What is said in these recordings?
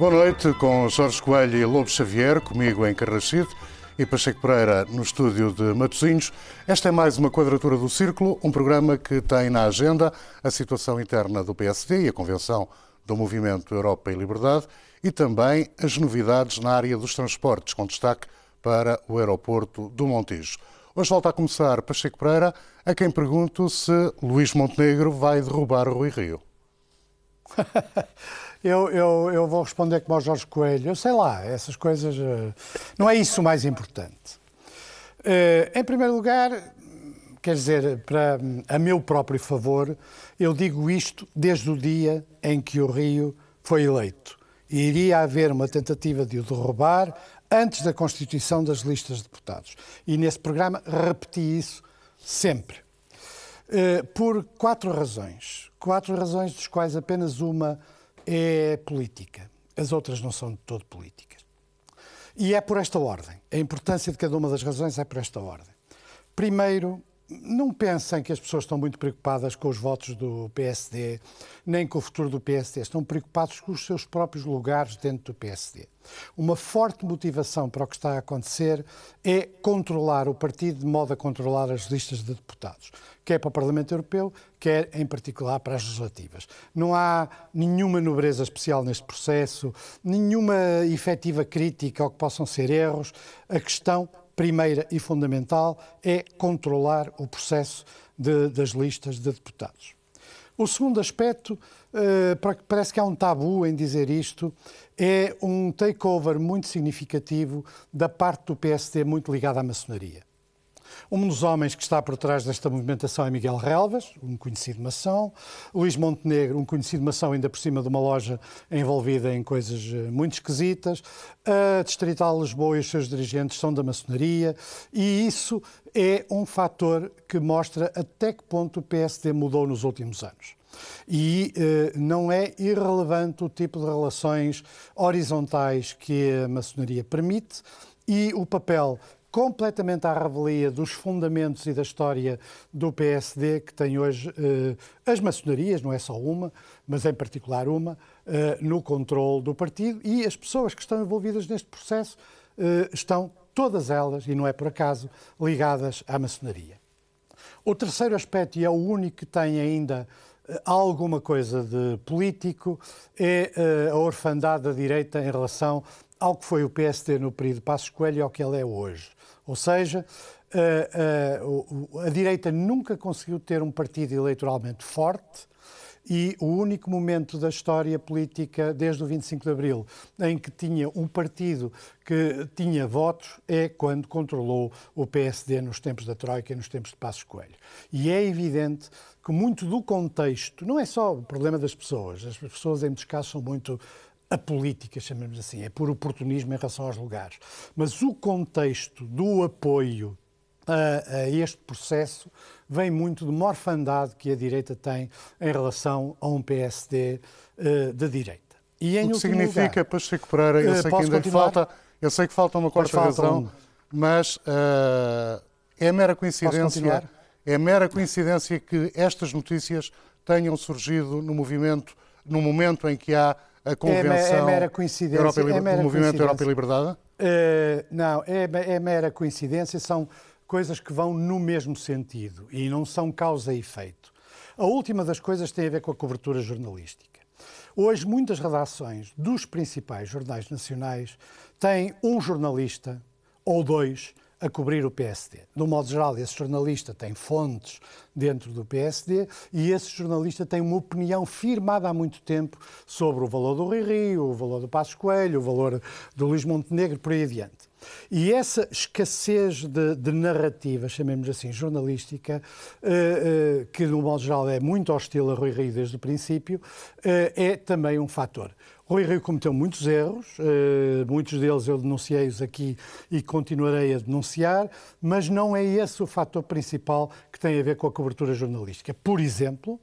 Boa noite com Jorge Coelho e Lobo Xavier, comigo em Carrachide e Pacheco Pereira no estúdio de Matosinhos. Esta é mais uma Quadratura do Círculo, um programa que tem na agenda a situação interna do PSD e a convenção do Movimento Europa e Liberdade e também as novidades na área dos transportes, com destaque para o aeroporto do Montijo. Hoje volta a começar Pacheco Pereira, a quem pergunto se Luís Montenegro vai derrubar Rui Rio. eu, eu, eu vou responder como ao Jorge Coelho. Eu sei lá, essas coisas. Eh, não é isso o mais importante. Eh, em primeiro lugar, quer dizer, para a meu próprio favor, eu digo isto desde o dia em que o Rio foi eleito. E iria haver uma tentativa de o derrubar antes da constituição das listas de deputados. E nesse programa repeti isso sempre. Eh, por quatro razões. Quatro razões, dos quais apenas uma é política. As outras não são de todo políticas. E é por esta ordem. A importância de cada uma das razões é por esta ordem. Primeiro, não pensem que as pessoas estão muito preocupadas com os votos do PSD, nem com o futuro do PSD. Estão preocupados com os seus próprios lugares dentro do PSD. Uma forte motivação para o que está a acontecer é controlar o partido de modo a controlar as listas de deputados, quer para o Parlamento Europeu, quer em particular para as legislativas. Não há nenhuma nobreza especial neste processo, nenhuma efetiva crítica ao que possam ser erros. A questão primeira e fundamental é controlar o processo de, das listas de deputados. O segundo aspecto, uh, parece que há um tabu em dizer isto, é um takeover muito significativo da parte do PSD muito ligada à maçonaria. Um dos homens que está por trás desta movimentação é Miguel Relvas, um conhecido maçom. Luís Montenegro, um conhecido maçom, ainda por cima de uma loja envolvida em coisas eh, muito esquisitas. A Distrital Lisboa e os seus dirigentes são da maçonaria e isso é um fator que mostra até que ponto o PSD mudou nos últimos anos. E eh, não é irrelevante o tipo de relações horizontais que a maçonaria permite e o papel completamente à revelia dos fundamentos e da história do PSD, que tem hoje eh, as maçonarias, não é só uma, mas em particular uma, eh, no controle do partido e as pessoas que estão envolvidas neste processo eh, estão, todas elas, e não é por acaso, ligadas à maçonaria. O terceiro aspecto, e é o único que tem ainda alguma coisa de político, é a orfandade da direita em relação ao que foi o PSD no período Passos Coelho e ao que ele é hoje. Ou seja, a, a, a direita nunca conseguiu ter um partido eleitoralmente forte e o único momento da história política desde o 25 de Abril em que tinha um partido que tinha votos é quando controlou o PSD nos tempos da Troika e nos tempos de Passos Coelho. E é evidente que muito do contexto, não é só o problema das pessoas, as pessoas em muitos casos são muito a política, chamemos assim, é por oportunismo em relação aos lugares. Mas o contexto do apoio a, a, este processo vem muito de uma orfandade que a direita tem em relação a um PSD uh, eh, de direita. E em o que significa, lugar, Pacheco Pereira, eu uh, sei que ainda falta, eu sei que falta uma quarta razão, um... mas uh, é mera coincidência, é mera coincidência que estas notícias tenham surgido no movimento, no momento em que há a Convenção é, é mera coincidência, Europa, é mera Movimento Europa e Liberdade? Uh, não, é, é mera coincidência, são coisas que vão no mesmo sentido e não são causa e efeito. A última das coisas tem a ver com a cobertura jornalística. Hoje, muitas redações dos principais jornais nacionais têm um jornalista ou dois a cobrir o PSD. De um modo geral, esse jornalista tem fontes dentro do PSD e esse jornalista tem uma opinião firmada há muito tempo sobre o valor do Rio Rio, o valor do Passos Coelho, o valor do Luís Montenegro, por aí adiante. E essa escassez de, de narrativa, chamemos assim, jornalística, uh, uh, que no modo geral é muito hostil a Rui Rio desde o princípio, uh, é também um fator. Rui Rio cometeu muitos erros, muitos deles eu denunciei-os aqui e continuarei a denunciar, mas não é esse o fator principal que tem a ver com a cobertura jornalística. Por exemplo,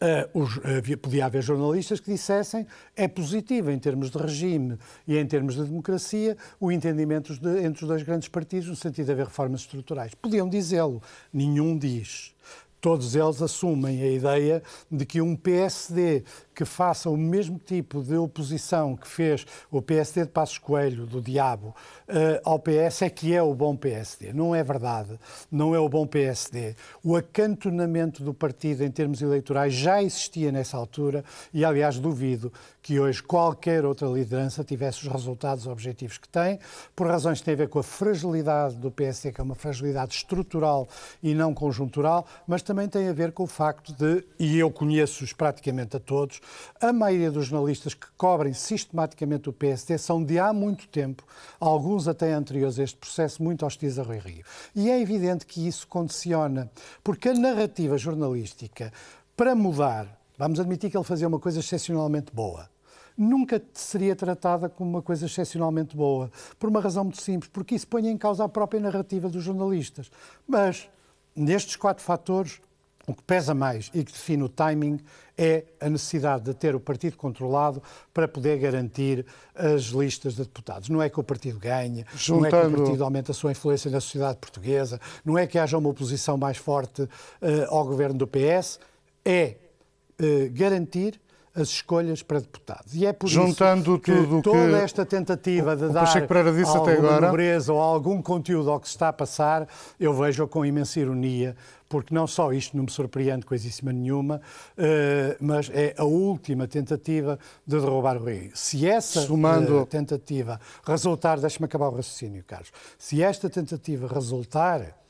uh, podia haver jornalistas que dissessem é positivo em termos de regime e em termos de democracia o entendimento entre os dois grandes partidos no sentido de haver reformas estruturais. Podiam dizê-lo, nenhum diz. Todos eles assumem a ideia de que um PSD que faça o mesmo tipo de oposição que fez o PSD de Passos Coelho, do Diabo, uh, ao PS, é que é o bom PSD. Não é verdade. Não é o bom PSD. O acantonamento do partido em termos eleitorais já existia nessa altura e, aliás, duvido que hoje qualquer outra liderança tivesse os resultados objetivos que tem, por razões que têm a ver com a fragilidade do PSD, que é uma fragilidade estrutural e não conjuntural, mas também tem a ver com o facto de, e eu conheço-os praticamente a todos, a maioria dos jornalistas que cobrem sistematicamente o PSD são de há muito tempo, alguns até anteriores a este processo, muito hostis a Rui Rio. E é evidente que isso condiciona, porque a narrativa jornalística, para mudar, vamos admitir que ele fazia uma coisa excepcionalmente boa, nunca seria tratada como uma coisa excepcionalmente boa, por uma razão muito simples, porque isso põe em causa a própria narrativa dos jornalistas. Mas, nestes quatro fatores, o que pesa mais e que define o timing é a necessidade de ter o partido controlado para poder garantir as listas de deputados. Não é que o partido ganhe, Juntando... não é que o partido aumente a sua influência na sociedade portuguesa, não é que haja uma oposição mais forte uh, ao governo do PS, é uh, garantir as escolhas para deputados. E é por Juntando isso que tudo toda que esta tentativa de dar alguma agora... nobreza ou algum conteúdo ao que se está a passar, eu vejo com imensa ironia, porque não só isto não me surpreende coisíssima nenhuma, uh, mas é a última tentativa de derrubar o rei. Se essa Sumando... uh, tentativa resultar, deixe-me acabar o raciocínio, Carlos, se esta tentativa resultar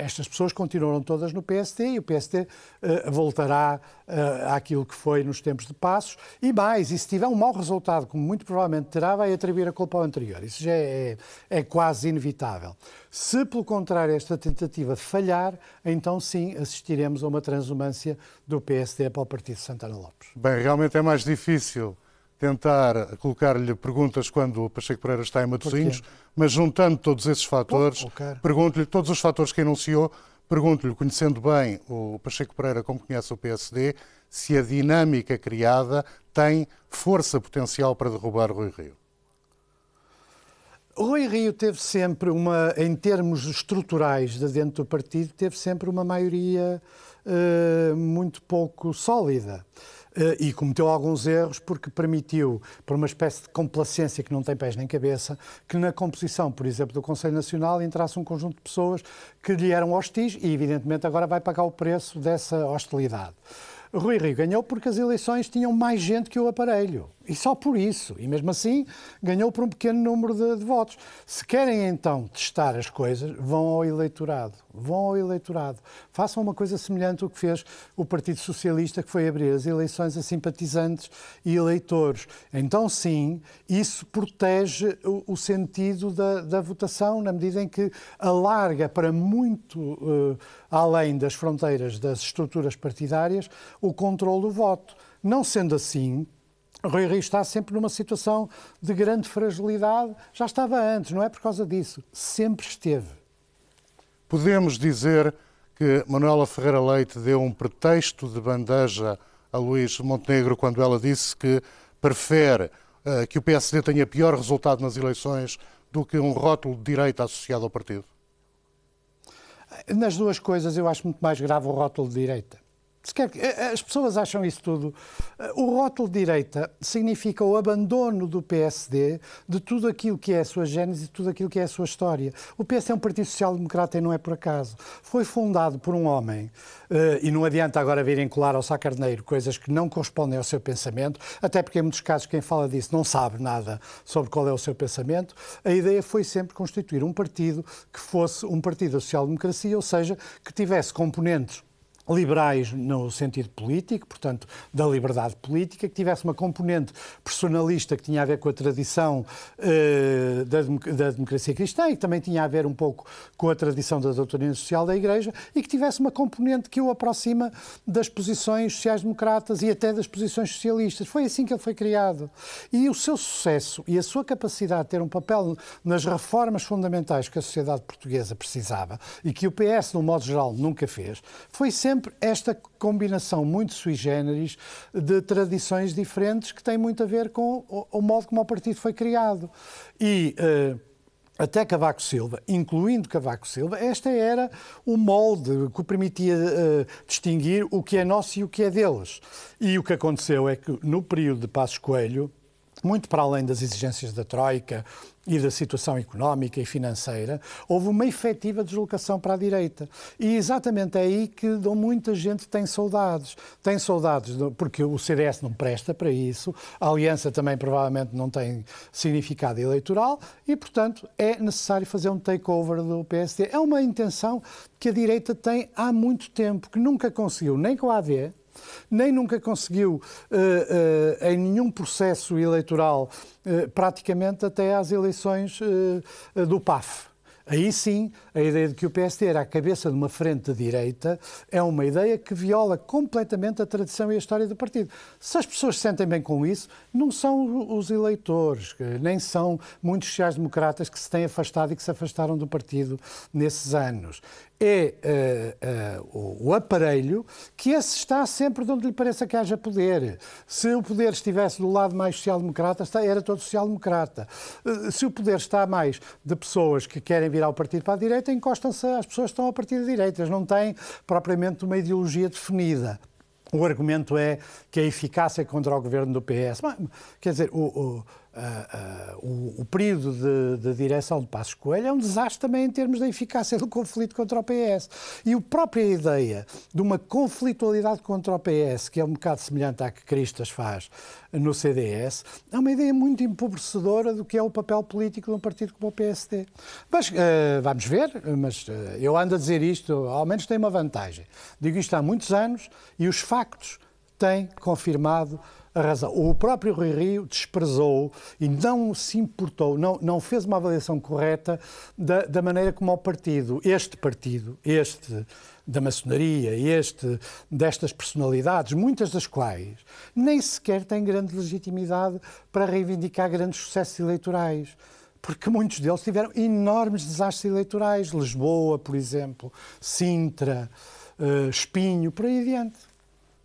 estas pessoas continuaram todas no PSD e o PSD uh, eh, voltará uh, àquilo que foi nos tempos de passos. E mais, e se tiver um mau resultado, como muito provavelmente terá, vai atribuir a culpa ao anterior. Isso já é, é quase inevitável. Se, pelo contrário, esta tentativa falhar, então sim assistiremos a uma transumância do PSD para o Partido de Santana Lopes. Bem, realmente é mais difícil tentar colocar-lhe perguntas quando o Pacheco Pereira está em Matosinhos, mas juntando todos esses fatores, pergunto-lhe todos os fatores que enunciou, pergunto-lhe, conhecendo bem o Pacheco Pereira como conhece o PSD, se a dinâmica criada tem força potencial para derrubar Rui Rio. Rui Rio teve sempre uma, em termos estruturais de dentro do partido, teve sempre uma maioria uh, muito pouco sólida. Eh, e cometeu alguns erros porque permitiu, por uma espécie de complacência que não tem pés nem cabeça, que na composição, por exemplo, do Conselho Nacional entrasse um conjunto de pessoas que lhe eram hostis e, evidentemente, agora vai pagar o preço dessa hostilidade. Rui Rio ganhou porque as eleições tinham mais gente que o aparelho. E só por isso. E mesmo assim ganhou por um pequeno número de, de, votos. Se querem então testar as coisas, vão ao eleitorado. Vão ao eleitorado. Façam uma coisa semelhante ao que fez o Partido Socialista, que foi abrir as eleições a simpatizantes e eleitores. Então, sim, isso protege o, o sentido da, da, votação, na medida em que alarga para muito uh, além das fronteiras das estruturas partidárias o controle do voto. Não sendo assim, Rui Rio está sempre numa situação de grande fragilidade. Já estava antes, não é por causa disso. Sempre esteve. Podemos dizer que Manuela Ferreira Leite deu um pretexto de bandeja a Luís Montenegro quando ela disse que prefere uh, que o PSD tenha pior resultado nas eleições do que um rótulo de direita associado ao partido? Nas duas coisas, eu acho muito mais grave o rótulo de direita. As pessoas acham isso tudo. O rótulo de direita significa o abandono do PSD de tudo aquilo que é a sua gênese e tudo aquilo que é a sua história. O PSD é um partido social-democrata e não é por acaso. Foi fundado por um homem, eh, e não adianta agora virem colar ao sacarneiro coisas que não correspondem ao seu pensamento, até porque em muitos casos quem fala disso não sabe nada sobre qual é o seu pensamento. A ideia foi sempre constituir um partido que fosse um partido social-democracia, ou seja, que tivesse componentes liberais no sentido político, portanto, da liberdade política, que tivesse uma componente personalista que tinha a ver com a tradição uh, da, da, democracia cristã e que também tinha a ver um pouco com a tradição da doutrina social da Igreja e que tivesse uma componente que o aproxima das posições sociais-democratas e até das posições socialistas. Foi assim que ele foi criado. E o seu sucesso e a sua capacidade de ter um papel nas reformas fundamentais que a sociedade portuguesa precisava e que o PS, no modo geral, nunca fez, foi sempre sempre esta combinação muito sui generis de tradições diferentes que tem muito a ver com o, o modo como o partido foi criado. E uh, até Cavaco Silva, incluindo Cavaco Silva, esta era o molde que permitia uh, distinguir o que é nosso e o que é deles. E o que aconteceu é que no período de Passos Coelho, muito para além das exigências da Troika e da situação económica e financeira, houve uma efetiva deslocação para a direita. E exatamente é aí que muita gente tem saudades. Tem saudades porque o CDS não presta para isso, a aliança também provavelmente não tem significado eleitoral e, portanto, é necessário fazer um takeover do PSD. É uma intenção que a direita tem há muito tempo, que nunca conseguiu, nem com a AD, nem nunca conseguiu, uh, uh, em nenhum processo eleitoral, uh, praticamente até às eleições do PAF. Aí sim, a ideia de que o PSD era a cabeça de uma frente de direita é uma ideia que viola completamente a tradição e a história do partido. Se as pessoas se sentem bem com isso, não são os eleitores, nem são muitos sociais-democratas que se têm afastado e que se afastaram do partido nesses anos é uh, uh, o aparelho que esse está sempre de onde lhe pareça que haja poder. Se o poder estivesse do lado mais social-democrata, era todo social-democrata. Uh, se o poder está mais de pessoas que querem virar o partido para a direita, encostam-se às pessoas que estão a partir da direita. Eles não têm propriamente uma ideologia definida. O argumento é que a eficácia contra o governo do PS. Quer dizer, o, o Uh, o, o, período de, de, direção de Passos Coelho é um desastre também em termos da eficácia do conflito contra o PS. E a própria ideia de uma conflitualidade contra o PS, que é um bocado semelhante à que Cristas faz no CDS, é uma ideia muito empobrecedora do que é o papel político de um partido como o PSD. Mas uh, vamos ver, mas eu ando a dizer isto, ao menos tem uma vantagem. Digo isto há muitos anos e os factos têm confirmado a razão. O próprio Rui Rio desprezou e não se importou, não, não fez uma avaliação correta da, da maneira como o partido, este partido, este da maçonaria, este destas personalidades, muitas das quais nem sequer têm grande legitimidade para reivindicar grandes sucessos eleitorais porque muitos deles tiveram enormes desastres eleitorais. Lisboa, por exemplo, Sintra, uh, Espinho, por aí adiante.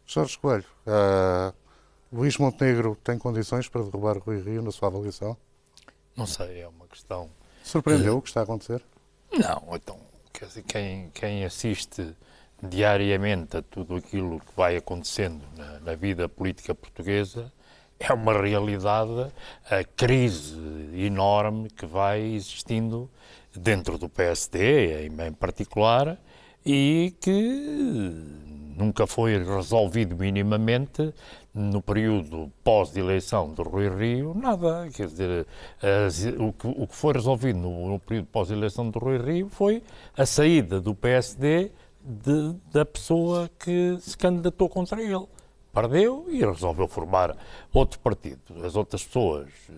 Jorge Coelho, uh, Luís Montenegro tem condições para derrubar Rui Rio na sua avaliação? Não sei, é uma questão. Surpreendeu o que está a acontecer? Não, então, quer dizer, quem, quem assiste diariamente a tudo aquilo que vai acontecendo na, na vida política portuguesa é uma realidade a crise enorme que vai existindo dentro do PSD, em, em particular, e que nunca foi resolvido minimamente no período pós-eleição de Rui Rio, nada. Quer dizer, as, o, que, o, que, foi resolvido no, no período pós-eleição de Rui Rio foi a saída do PSD de, da pessoa que se candidatou contra ele. Perdeu e resolveu formar outro partido. As outras pessoas eh,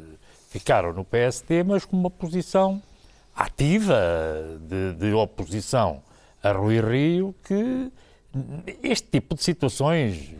ficaram no PSD, mas com uma posição ativa de, de oposição a Rui Rio, que este tipo de situações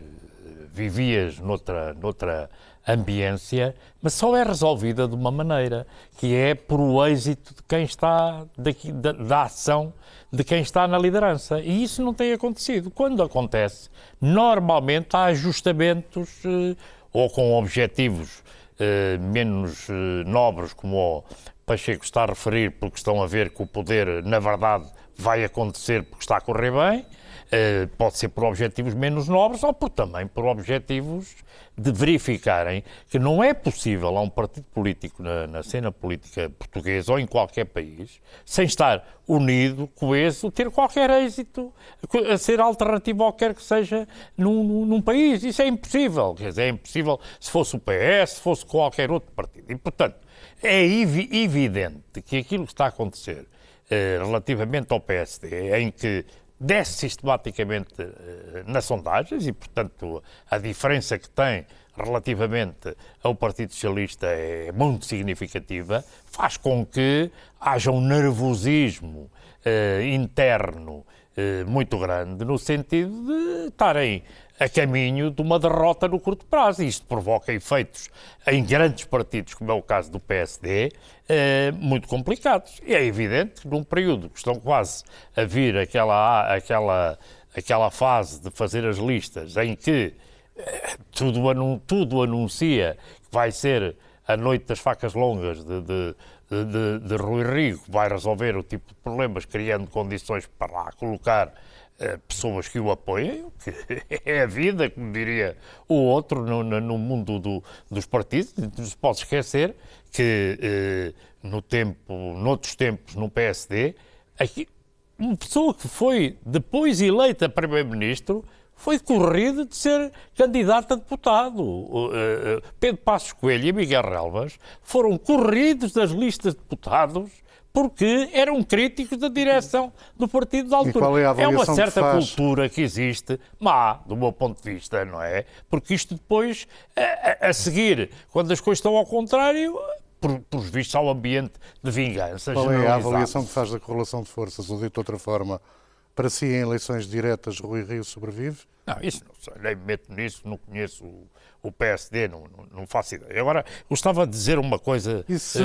vivias noutra, noutra ambiência, mas só é resolvida de uma maneira, que é por o êxito de quem está, daqui, da, da ação de quem está na liderança. E isso não tem acontecido. Quando acontece, normalmente há ajustamentos eh, ou com objetivos eh, menos eh, nobres, como Pacheco está a referir, porque estão a ver que o poder, na verdade, vai acontecer porque está a correr bem Uh, pode ser por objetivos menos nobres ou por, também por objetivos de verificarem que não é possível a um partido político na, na, cena política portuguesa ou em qualquer país, sem estar unido, coeso, ter qualquer êxito, a ser alternativo ao que quer que seja num, num, país. Isso é impossível. Quer dizer, é impossível se fosse o PS, se fosse qualquer outro partido. E, portanto, é evi evidente que aquilo que está a acontecer eh, relativamente ao PSD, em que desce sistematicamente uh, nas sondagens e, portanto, a diferença que tem relativamente ao Partido Socialista é muito significativa, faz com que haja um nervosismo uh, interno muito grande, no sentido de estarem a caminho de uma derrota no curto prazo. Isto provoca efeitos em grandes partidos, como é o caso do PSD, eh, muito complicados. E é evidente que num período que estão quase a vir aquela, aquela, aquela fase de fazer as listas em que eh, tudo, tudo anuncia que vai ser a noite das facas longas de, de, de, de Rui Rio, vai resolver o tipo de problemas, criando condições para lá colocar pessoas que o apoiem, que é a vida, como diria o outro, no, no mundo do, dos partidos. Não se pode esquecer que uh, no tempo, noutros tempos, no PSD, aqui, uma pessoa que foi depois eleita Primeiro-Ministro foi corrido de ser candidato a deputado. Eh, Pedro Passos Coelho e Miguel Relvas foram corridos das listas de deputados porque eram críticos da direção do partido da altura. É, é, uma certa cultura que existe, má, do meu ponto de vista, não é? Porque isto depois, a, a seguir, quando as coisas estão ao contrário, por, por vistos ao ambiente de vingança. Qual é a avaliação que faz da correlação de forças, ou dito de outra forma? Para si, em eleições diretas, Rui Rio sobrevive? Não, isso não sei, nem me meto nisso, não conheço o, o PSD, não, não, não, faço ideia. Agora, gostava de dizer uma coisa. E se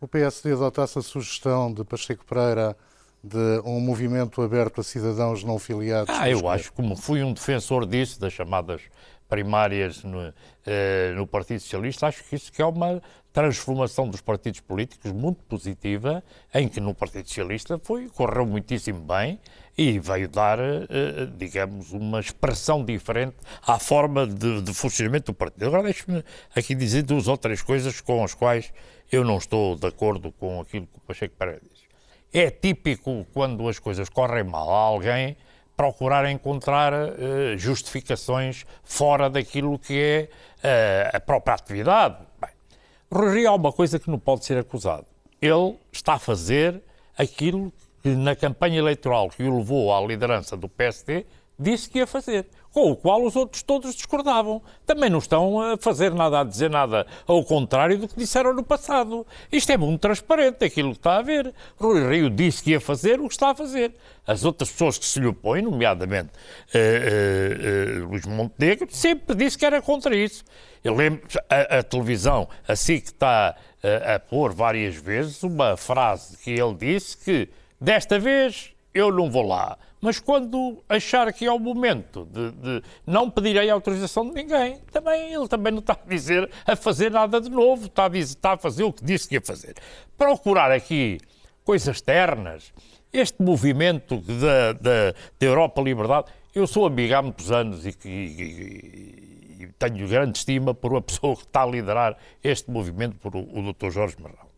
o PSD adotasse a sugestão de Pacheco Pereira de um movimento aberto a cidadãos não filiados? Ah, eu acho, como fui um defensor disso, das chamadas primárias no, eh, no Partido Socialista, acho que isso que é uma transformação dos partidos políticos muito positiva, em que no Partido Socialista foi, correu muitíssimo bem e veio dar, eh, digamos, uma expressão diferente à forma de, de funcionamento do partido. Agora deixe-me aqui dizer duas ou três coisas com as quais eu não estou de acordo com aquilo que o Pacheco Pereira diz. É típico quando as coisas correm mal a alguém procurar encontrar uh, justificações fora daquilo que é uh, a própria atividade. Bem, Rui há uma coisa que não pode ser acusado. Ele está a fazer aquilo que na campanha eleitoral que o levou à liderança do PSD disse que ia fazer com o qual os outros todos discordavam. Também não estão a fazer nada, a dizer nada ao contrário do que disseram no passado. Isto é muito transparente, aquilo que está a ver. Rui Rio disse que ia fazer o que está a fazer. As outras pessoas que se lhe opõem, nomeadamente uh, uh, uh, Luís Montenegro, sempre disse que era contra isso. Eu lembro, a, a televisão, assim que está a pôr várias vezes, uma frase que ele disse que desta vez eu não vou lá mas quando achar que é o momento de, de, não pedirei autorização de ninguém, também ele também não está a dizer a fazer nada de novo, está a, dizer, está a fazer o que disse que ia fazer. Procurar aqui coisas ternas, este movimento da, da, da Europa Liberdade, eu sou amigo há muitos anos e, e, e, tenho grande estima por uma pessoa que está a liderar este movimento, por o, o Dr. Jorge Marrão.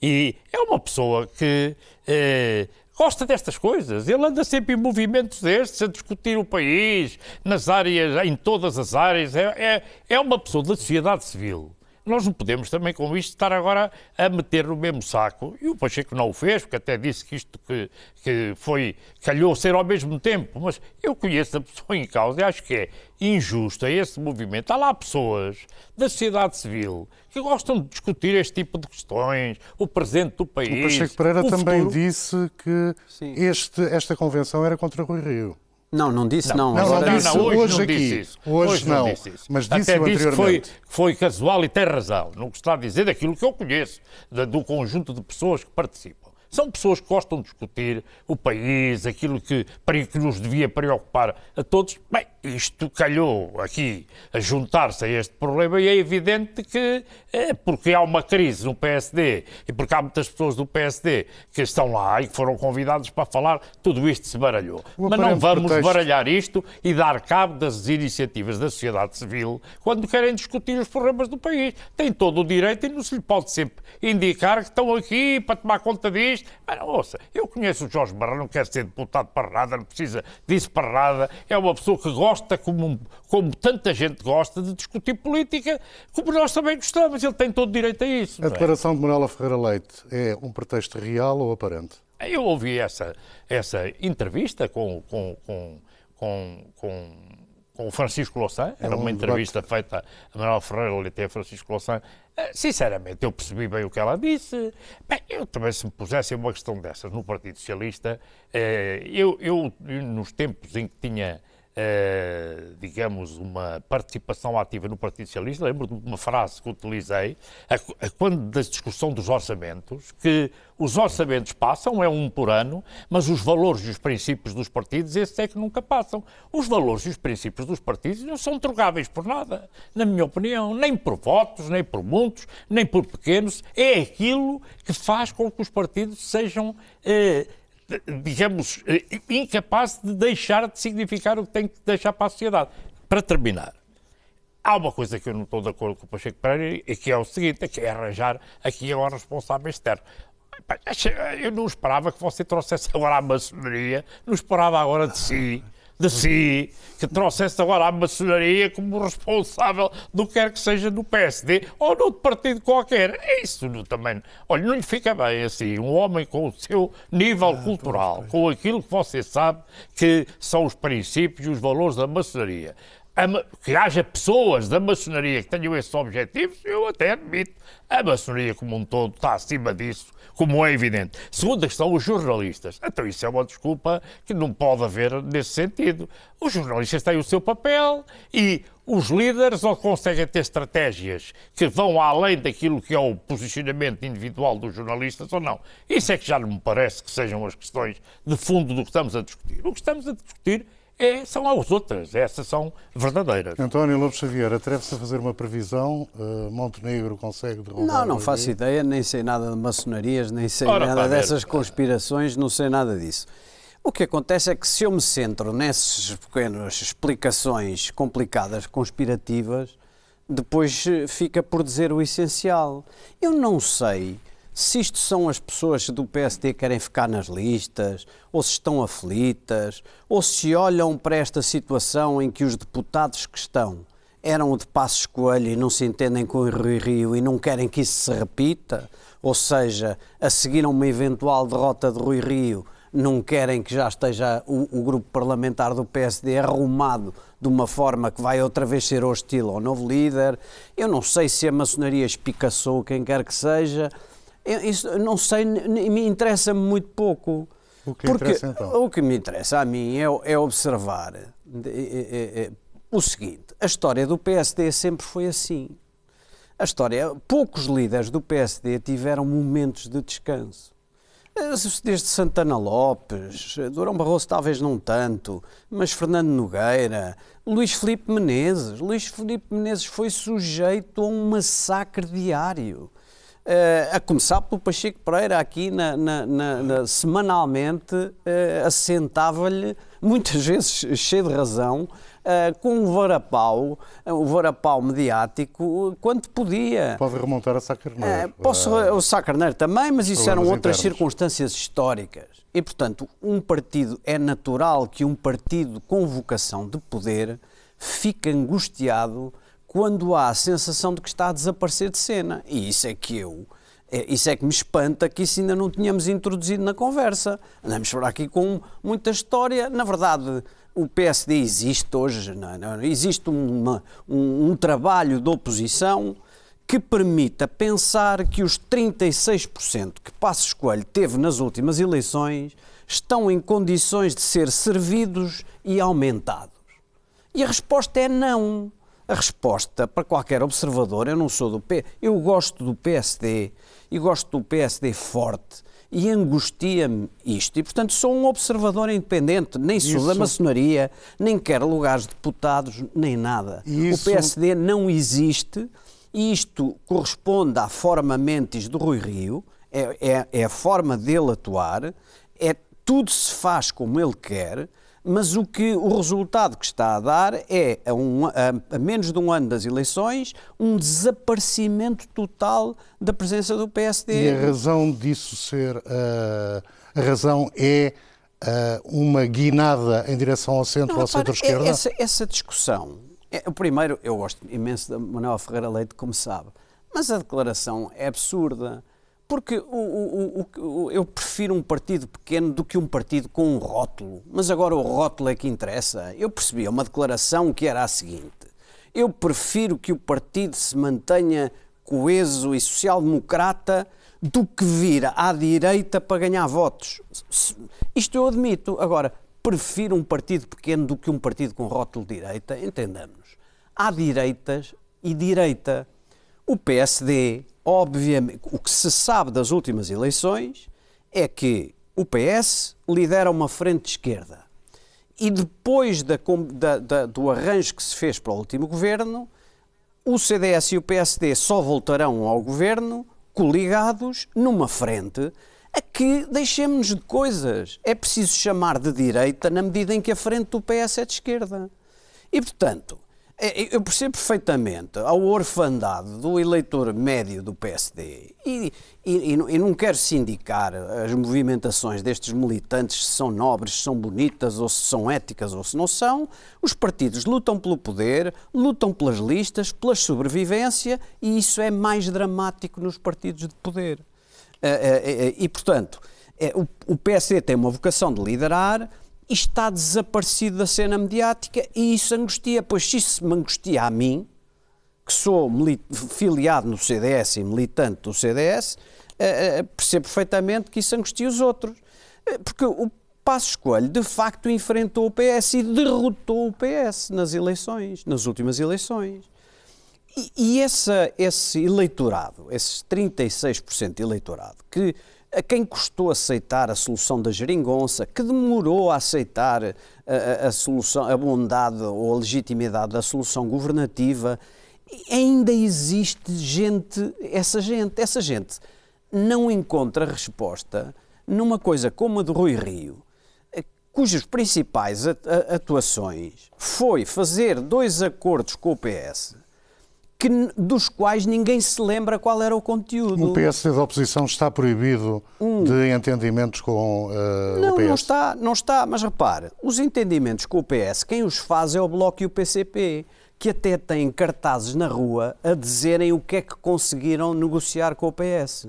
E é uma pessoa que eh, gosta destas coisas. Ele anda sempre em movimentos destes, a discutir o país, nas áreas, em todas as áreas. É, é, é uma pessoa da sociedade civil nós não podemos também com isto estar agora a meter no mesmo saco. E o Pacheco não o fez, porque até disse que isto que, que foi, calhou ser ao mesmo tempo. Mas eu conheço a pessoa em causa e acho que é injusto a esse movimento. Há lá pessoas da sociedade civil que gostam de discutir este tipo de questões, o presente do país. O Pacheco Pereira também futuro. disse que este, esta convenção era contra Rui Rio. Não, não disse não. Não, não, não, disse, não hoje, hoje não aqui. Disse isso. Hoje, hoje não, disse isso. mas disse Até disse que foi, foi casual e tem razão. Não está a dizer daquilo que eu conheço, do conjunto de pessoas que participam. São pessoas que gostam de discutir o país, aquilo que, que nos devia preocupar a todos. Bem, isto calhou aqui a juntar-se a este problema e é evidente que é porque há uma crise no PSD e porque há muitas pessoas do PSD que estão lá e que foram convidados para falar, tudo isto se baralhou. Mas não vamos pretexto. baralhar isto e dar cabo das iniciativas da sociedade civil quando querem discutir os problemas do país. Tem todo o direito e não se lhe pode sempre indicar que estão aqui para tomar conta disto. Mas, ouça, eu conheço o Jorge Barra, não quer ser deputado para nada, não precisa disso para nada. É uma pessoa que gosta gosta, como, como tanta gente gosta, de discutir política, como nós também gostamos. Ele tem todo o direito a isso. A é? declaração é? de Manuela Ferreira Leite é um pretexto real ou aparente? Eu ouvi essa, essa entrevista com, com, com, com, com, com o Francisco Louçã, era é um uma entrevista feita a Manuela Ferreira Leite e a Francisco Louçã. Eh, sinceramente, eu percebi bem o que ela disse. Bem, eu também, se me pusessem uma questão dessas no Partido Socialista, eh, eu, eu nos tempos em que tinha Uh, digamos, uma participação ativa no Partido Socialista. Lembro de uma frase que utilizei a, a, quando da discussão dos orçamentos, que os orçamentos passam, é um por ano, mas os valores e os princípios dos partidos, esses é que nunca passam. Os valores e os princípios dos partidos não são trogáveis por nada, na minha opinião, nem por votos, nem por muitos, nem por pequenos. É aquilo que faz com que os partidos sejam. Uh, digamos, eh, incapaz de deixar de significar o que tem que deixar para a sociedade. Para terminar, há uma coisa que eu não estou de acordo com o Pacheco Pereira e que é o seguinte, é que é arranjar aqui agora responsável externo. Eu não esperava que você trouxesse agora a maçonaria, não esperava agora de si de si, que trouxesse agora a maçonaria como responsável do que quer que seja do PSD ou de outro partido qualquer. É isso também. Olha, não lhe fica bem assim. Um homem com o seu nível ah, cultural, com aquilo que você sabe que são os princípios e os valores da maçonaria que haja pessoas da maçonaria que tenham esses objetivos, eu até admito. A maçonaria como um todo está acima disso, como é evidente. Segunda questão, os jornalistas. Então isso é uma desculpa que não pode haver nesse sentido. Os jornalistas têm o seu papel e os líderes ou conseguem ter estratégias que vão além daquilo que é o posicionamento individual dos jornalistas ou não. Isso é que já não me parece que sejam as questões de fundo do que estamos a discutir. O que estamos a discutir é, são as outras, essas são verdadeiras. António Lopes Xavier, atreve-se a fazer uma previsão? Uh, Montenegro consegue derrubar? Não, não faço ideia, nem sei nada de maçonarias, nem sei Ora, nada dessas conspirações, não sei nada disso. O que acontece é que se eu me centro nessas pequenas explicações complicadas, conspirativas, depois fica por dizer o essencial. Eu não sei se isto são as pessoas do PSD que querem ficar nas listas, ou se estão aflitas, ou se olham para esta situação em que os deputados que estão eram de Passos Coelho e não se entendem com o Rui Rio e não querem que isso se repita, ou seja, a seguir a uma eventual derrota de Rui Rio, não querem que já esteja o, o, grupo parlamentar do PSD arrumado de uma forma que vai outra vez ser hostil ao novo líder. Eu não sei se a maçonaria espicaçou quem quer que seja, isso, não sei, me interessa-me muito pouco. O que porque interessa, então? O que me interessa a mim é, é observar é, é, é, o seguinte: a história do PSD sempre foi assim. A história, poucos líderes do PSD tiveram momentos de descanso. Desde Santana Lopes, Durão Barroso talvez não tanto, mas Fernando Nogueira, Luís Filipe Menezes. Luís Filipe Menezes foi sujeito a um massacre diário. Uh, a começar pelo Pacheco Pereira, aqui na, na, na, semanalmente uh, assentava-lhe, muitas vezes cheio de razão, uh, com o varapau, o varapau mediático, quanto podia. Pode remontar a Sá Carneiro. posso, o Sá Carneiro também, mas isso eram outras internos. circunstâncias históricas. E, portanto, um partido, é natural que um partido com vocação de poder fique angustiado quando há a sensação de que está a desaparecer de cena. E isso é que eu. É, isso é que me espanta que isso ainda não tínhamos introduzido na conversa. Andamos por aqui com muita história. Na verdade, o PSD existe hoje, não, é? não existe uma, um, um trabalho de oposição que permita pensar que os 36% que Passos Coelho teve nas últimas eleições estão em condições de ser servidos e aumentados. E a resposta é não. A resposta para qualquer observador, eu não sou do P, eu gosto do PSD e gosto do PSD forte e angustia-me isto. E, portanto, sou um observador independente, nem sou Isso... da maçonaria, nem quero lugares de deputados, nem nada. Isso... O PSD não existe e isto corresponde à forma mentis do Rui Rio, é, é, é a forma dele atuar, é tudo se faz como ele quer, mas o que o resultado que está a dar é, a, um, a, a, menos de um ano das eleições, um desaparecimento total da presença do PSD. E a razão disso ser, uh, a razão é uh, uma guinada em direção ao centro, Não, ao centro-esquerda? É essa, essa discussão, é, o primeiro, eu gosto imenso da Manuel Ferreira Leite, como sabe, mas a declaração é absurda. Porque o, o, o, eu prefiro um partido pequeno do que um partido com um rótulo. Mas agora o rótulo é que interessa. Eu percebi uma declaração que era a seguinte: eu prefiro que o partido se mantenha coeso e social-democrata do que vir à direita para ganhar votos. Isto eu admito. Agora, prefiro um partido pequeno do que um partido com rótulo de direita? Entendamos. Há direitas e direita. O PSD, obviamente, o que se sabe das últimas eleições é que o PS lidera uma frente de esquerda. E depois da, da, da, do arranjo que se fez para o último governo, o CDS e o PSD só voltarão ao governo coligados numa frente a que deixemos de coisas. É preciso chamar de direita na medida em que a frente do PS é de esquerda. E, portanto, eu percebo perfeitamente a orfandade do eleitor médio do PSD e, e, e, não quero sindicar as movimentações destes militantes se são nobres, se são bonitas ou se são éticas ou se não são. Os partidos lutam pelo poder, lutam pelas listas, pela sobrevivência e isso é mais dramático nos partidos de poder. Eh, eh, eh, e, portanto, o PSD tem uma vocação de liderar está desaparecido da cena mediática e isso angustia, pois se isso me angustia a mim, que sou filiado no CDS e militante do CDS, uh, percebo perfeitamente que isso angustia os outros. Porque o Passo Escolho, de facto, enfrentou o PS e derrotou o PS nas eleições, nas últimas eleições. E, e essa, esse eleitorado, esses 36% de eleitorado, que a quem custou aceitar a solução da geringonça, que demorou a aceitar a, a, a, solução, a bondade ou a legitimidade da solução governativa, ainda existe gente, essa gente, essa gente não encontra resposta numa coisa como a de Rui Rio, cujas principais atuações foi fazer dois acordos com o PS que, dos quais ninguém se lembra qual era o conteúdo. O PSD da oposição está proibido hum. de entendimentos com uh, não, o PS? Não, está, não está, mas repare, os entendimentos com o PS, quem os faz é o Bloco e o PCP, que até têm cartazes na rua a dizerem o que é que conseguiram negociar com o PS.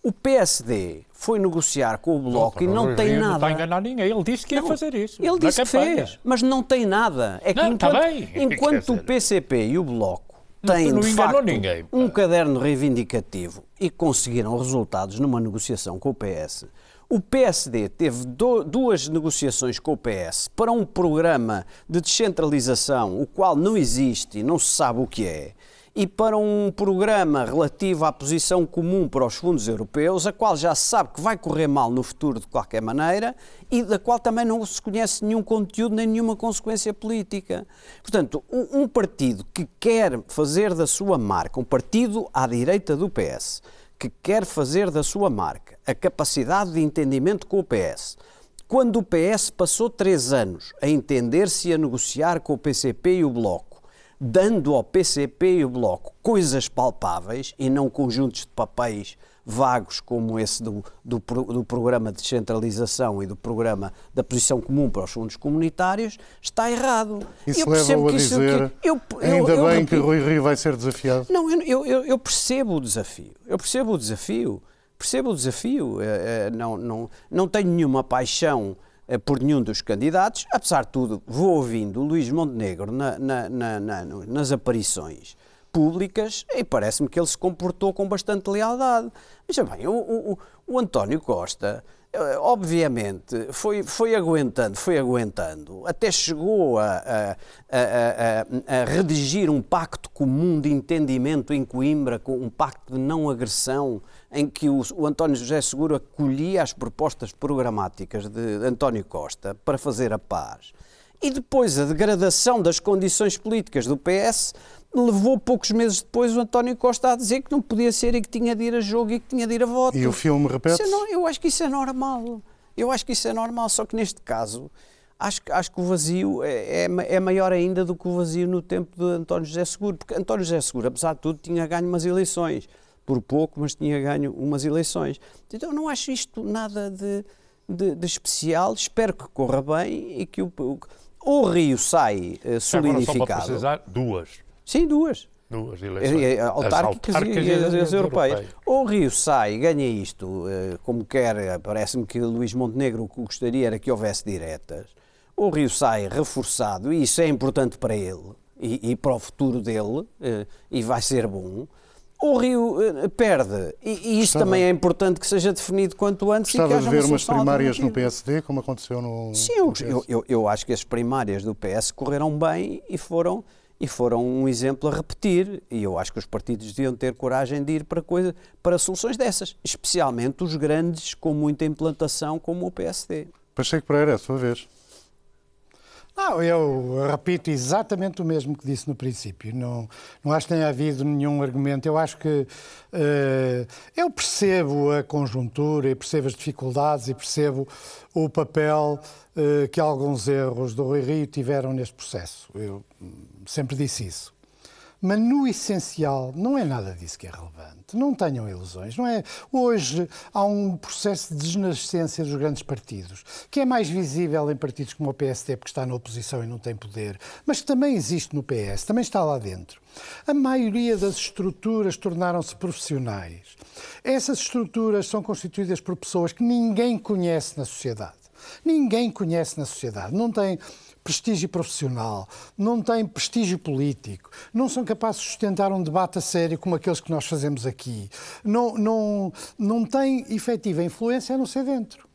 O PSD foi negociar com o Bloco não, e não, não tem nada. Não está a enganar ninguém. Ele disse que ia fazer isso. Ele disse que fez, mas não tem nada. É que não, enquanto, tá enquanto o PCP e o Bloco têm, de facto, ninguém, um caderno reivindicativo e conseguiram resultados numa negociação com o PS. O PSD teve do, duas negociações com o PS para um programa de descentralização, o qual não existe e não se sabe o que é e para um programa relativo à posição comum para os fundos europeus, a qual já se sabe que vai correr mal no futuro de qualquer maneira e da qual também não se conhece nenhum conteúdo nem nenhuma consequência política. Portanto, um partido que quer fazer da sua marca, um partido à direita do PS, que quer fazer da sua marca a capacidade de entendimento com o PS, quando o PS passou três anos a entender-se e a negociar com o PCP e o Bloco, dando ao PCP e o Bloco coisas palpáveis e não conjuntos de papéis vagos como esse do, do, do, programa de descentralização e do programa da posição comum para os fundos comunitários, está errado. Isso leva-o a dizer, que, eu, eu, ainda eu, bem que Rui Rio vai ser desafiado? Não, eu, eu, percebo o desafio. Eu percebo o desafio. Percebo o desafio. É, é, não, não, não tenho nenhuma paixão por nenhum dos candidatos. Apesar de tudo, vou ouvindo o Luís Montenegro na, na, na, nas aparições públicas e parece-me que ele se comportou com bastante lealdade. Veja bem, o, o, o António Costa eh, obviamente foi, foi aguentando, foi aguentando, até chegou a, a, a, a, redigir um pacto comum de entendimento em Coimbra, com um pacto de não agressão em que o, o, António José Seguro acolhia as propostas programáticas de António Costa para fazer a paz. E depois a degradação das condições políticas do PS levou poucos meses depois o António Costa a dizer que não podia ser e que tinha de ir a jogo e que tinha de ir a voto. E o filme repete? É, eu acho que isso é normal. Eu acho que isso é normal, só que neste caso acho, acho que o vazio é, é, é, maior ainda do que o vazio no tempo de António José Seguro, porque António José Seguro, apesar de tudo, tinha ganho umas eleições por pouco, mas tinha ganho umas eleições. Então não acho isto nada de, de, de especial, espero que corra bem e que o, o, o Rio sai uh, solidificado. Agora só precisar duas. Sim, duas. Duas eleições. É, é, autárquicas, as e, as, as europeias. europeias. O Rio sai, ganha isto, uh, como quer, parece-me que Luís Montenegro o que gostaria era que houvesse diretas. O Rio sai reforçado e isso é importante para ele e, e para o futuro dele uh, e vai ser bom o Rio uh, perde. E, e Estava. também é importante que seja definido quanto antes. Gostava e que de ver umas primárias no PSD, como aconteceu no. Sim, no eu, eu, eu, acho que as primárias do PS correram bem e foram, e foram um exemplo a repetir. E eu acho que os partidos deviam ter coragem de ir para, coisa, para soluções dessas, especialmente os grandes com muita implantação, como o PSD. Pacheco Pereira, é a sua vez. Não, eu repito exatamente o mesmo que disse no princípio. Não, não acho que tenha havido nenhum argumento. Eu acho que uh, eu percebo a conjuntura e percebo as dificuldades e percebo o papel uh, que alguns erros do Rui Rio tiveram neste processo. Eu sempre disse isso. Mas no essencial não é nada disso que é relevante. Não tenham ilusões. Não é hoje há um processo de desnascência dos grandes partidos, que é mais visível em partidos como o PSD porque está na oposição e não tem poder, mas que também existe no PS, também está lá dentro. A maioria das estruturas tornaram-se profissionais. Essas estruturas são constituídas por pessoas que ninguém conhece na sociedade. Ninguém conhece na sociedade. Não tem prestígio profissional, não têm prestígio político, não são capazes de sustentar um debate a sério como aqueles que nós fazemos aqui, não, não, não têm efetiva influência a não ser dentro.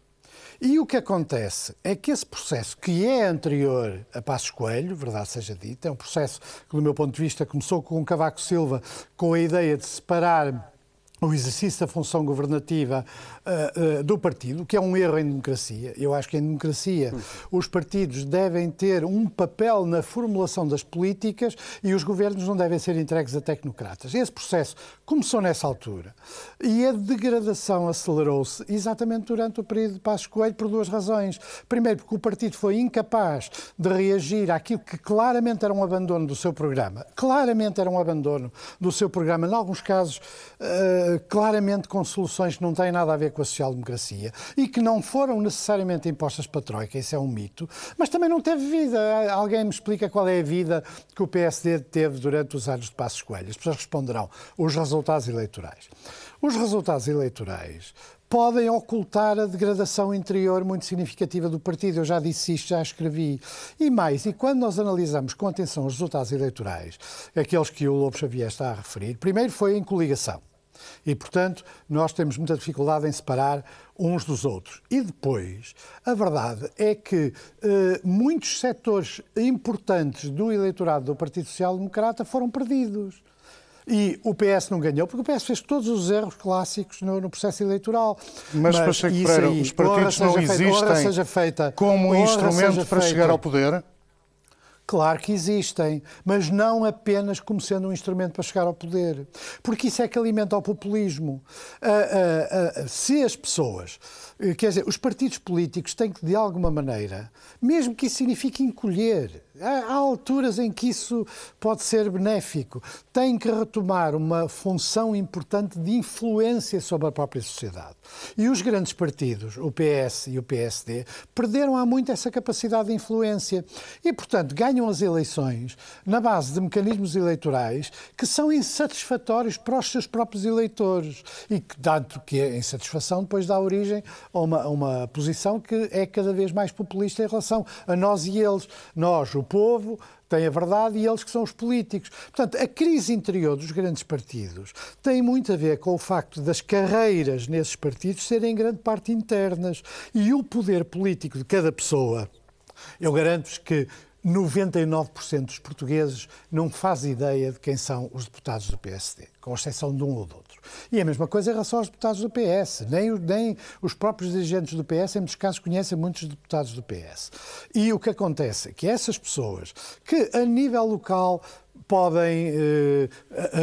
E o que acontece é que esse processo, que é anterior a Passos Coelho, verdade seja dita, é um processo que, do meu ponto de vista, começou com Cavaco Silva com a ideia de separar o exercício da função governativa uh, uh, do partido, que é um erro em democracia. Eu acho que em democracia os partidos devem ter um papel na formulação das políticas e os governos não devem ser entregues a tecnocratas. Esse processo começou nessa altura e a degradação acelerou-se exatamente durante o período de Passos Coelho por duas razões. Primeiro, porque o partido foi incapaz de reagir àquilo que claramente era um abandono do seu programa. Claramente era um abandono do seu programa, em alguns casos. Uh, claramente com soluções que não têm nada a ver com a social-democracia e que não foram necessariamente impostas para a Troika, isso é um mito, mas também não teve vida. Alguém me explica qual é a vida que o PSD teve durante os anos de Passos Coelho. As pessoas responderão os resultados eleitorais. Os resultados eleitorais podem ocultar a degradação interior muito significativa do partido. Eu já disse isto, já escrevi. E mais, e quando nós analisamos com atenção os resultados eleitorais, aqueles que o Lobo Xavier está a referir, primeiro foi em coligação. E, portanto, nós temos muita dificuldade em separar uns dos outros. E depois, a verdade é que eh, muitos setores importantes do eleitorado do Partido Social Democrata foram perdidos. E o PS não ganhou, porque o PS fez todos os erros clássicos no, no processo eleitoral. Mas, Mas Pacheco Pereira, os partidos não existem feita, como um instrumento para feita, chegar ao poder? Claro que existem, mas não apenas como sendo um instrumento para chegar ao poder. Porque isso é que alimenta o populismo. Uh, uh, uh, se as pessoas, eh, quer dizer, os partidos políticos têm que, de alguma maneira, mesmo que isso signifique encolher, Há alturas em que isso pode ser benéfico. Tem que retomar uma função importante de influência sobre a própria sociedade. E os grandes partidos, o PS e o PSD, perderam há muito essa capacidade de influência. E, portanto, ganham as eleições na base de mecanismos eleitorais que são insatisfatórios para os seus próprios eleitores. E que, tanto que a insatisfação depois dá origem a uma, a uma posição que é cada vez mais populista em relação a nós e eles. Nós, o povo tem a verdade e eles que são os políticos. Portanto, a crise interior dos grandes partidos tem muito a ver com o facto das carreiras nesses partidos serem em grande parte internas e o poder político de cada pessoa. Eu garanto-vos que 99% dos portugueses não faz ideia de quem são os deputados do PSD, com exceção de um ou de outro. E a mesma coisa em relação aos deputados do PS. Nem, nem os próprios dirigentes do PS, em muitos casos, conhecem muitos deputados do PS. E o que acontece é que essas pessoas que, a nível local, podem eh,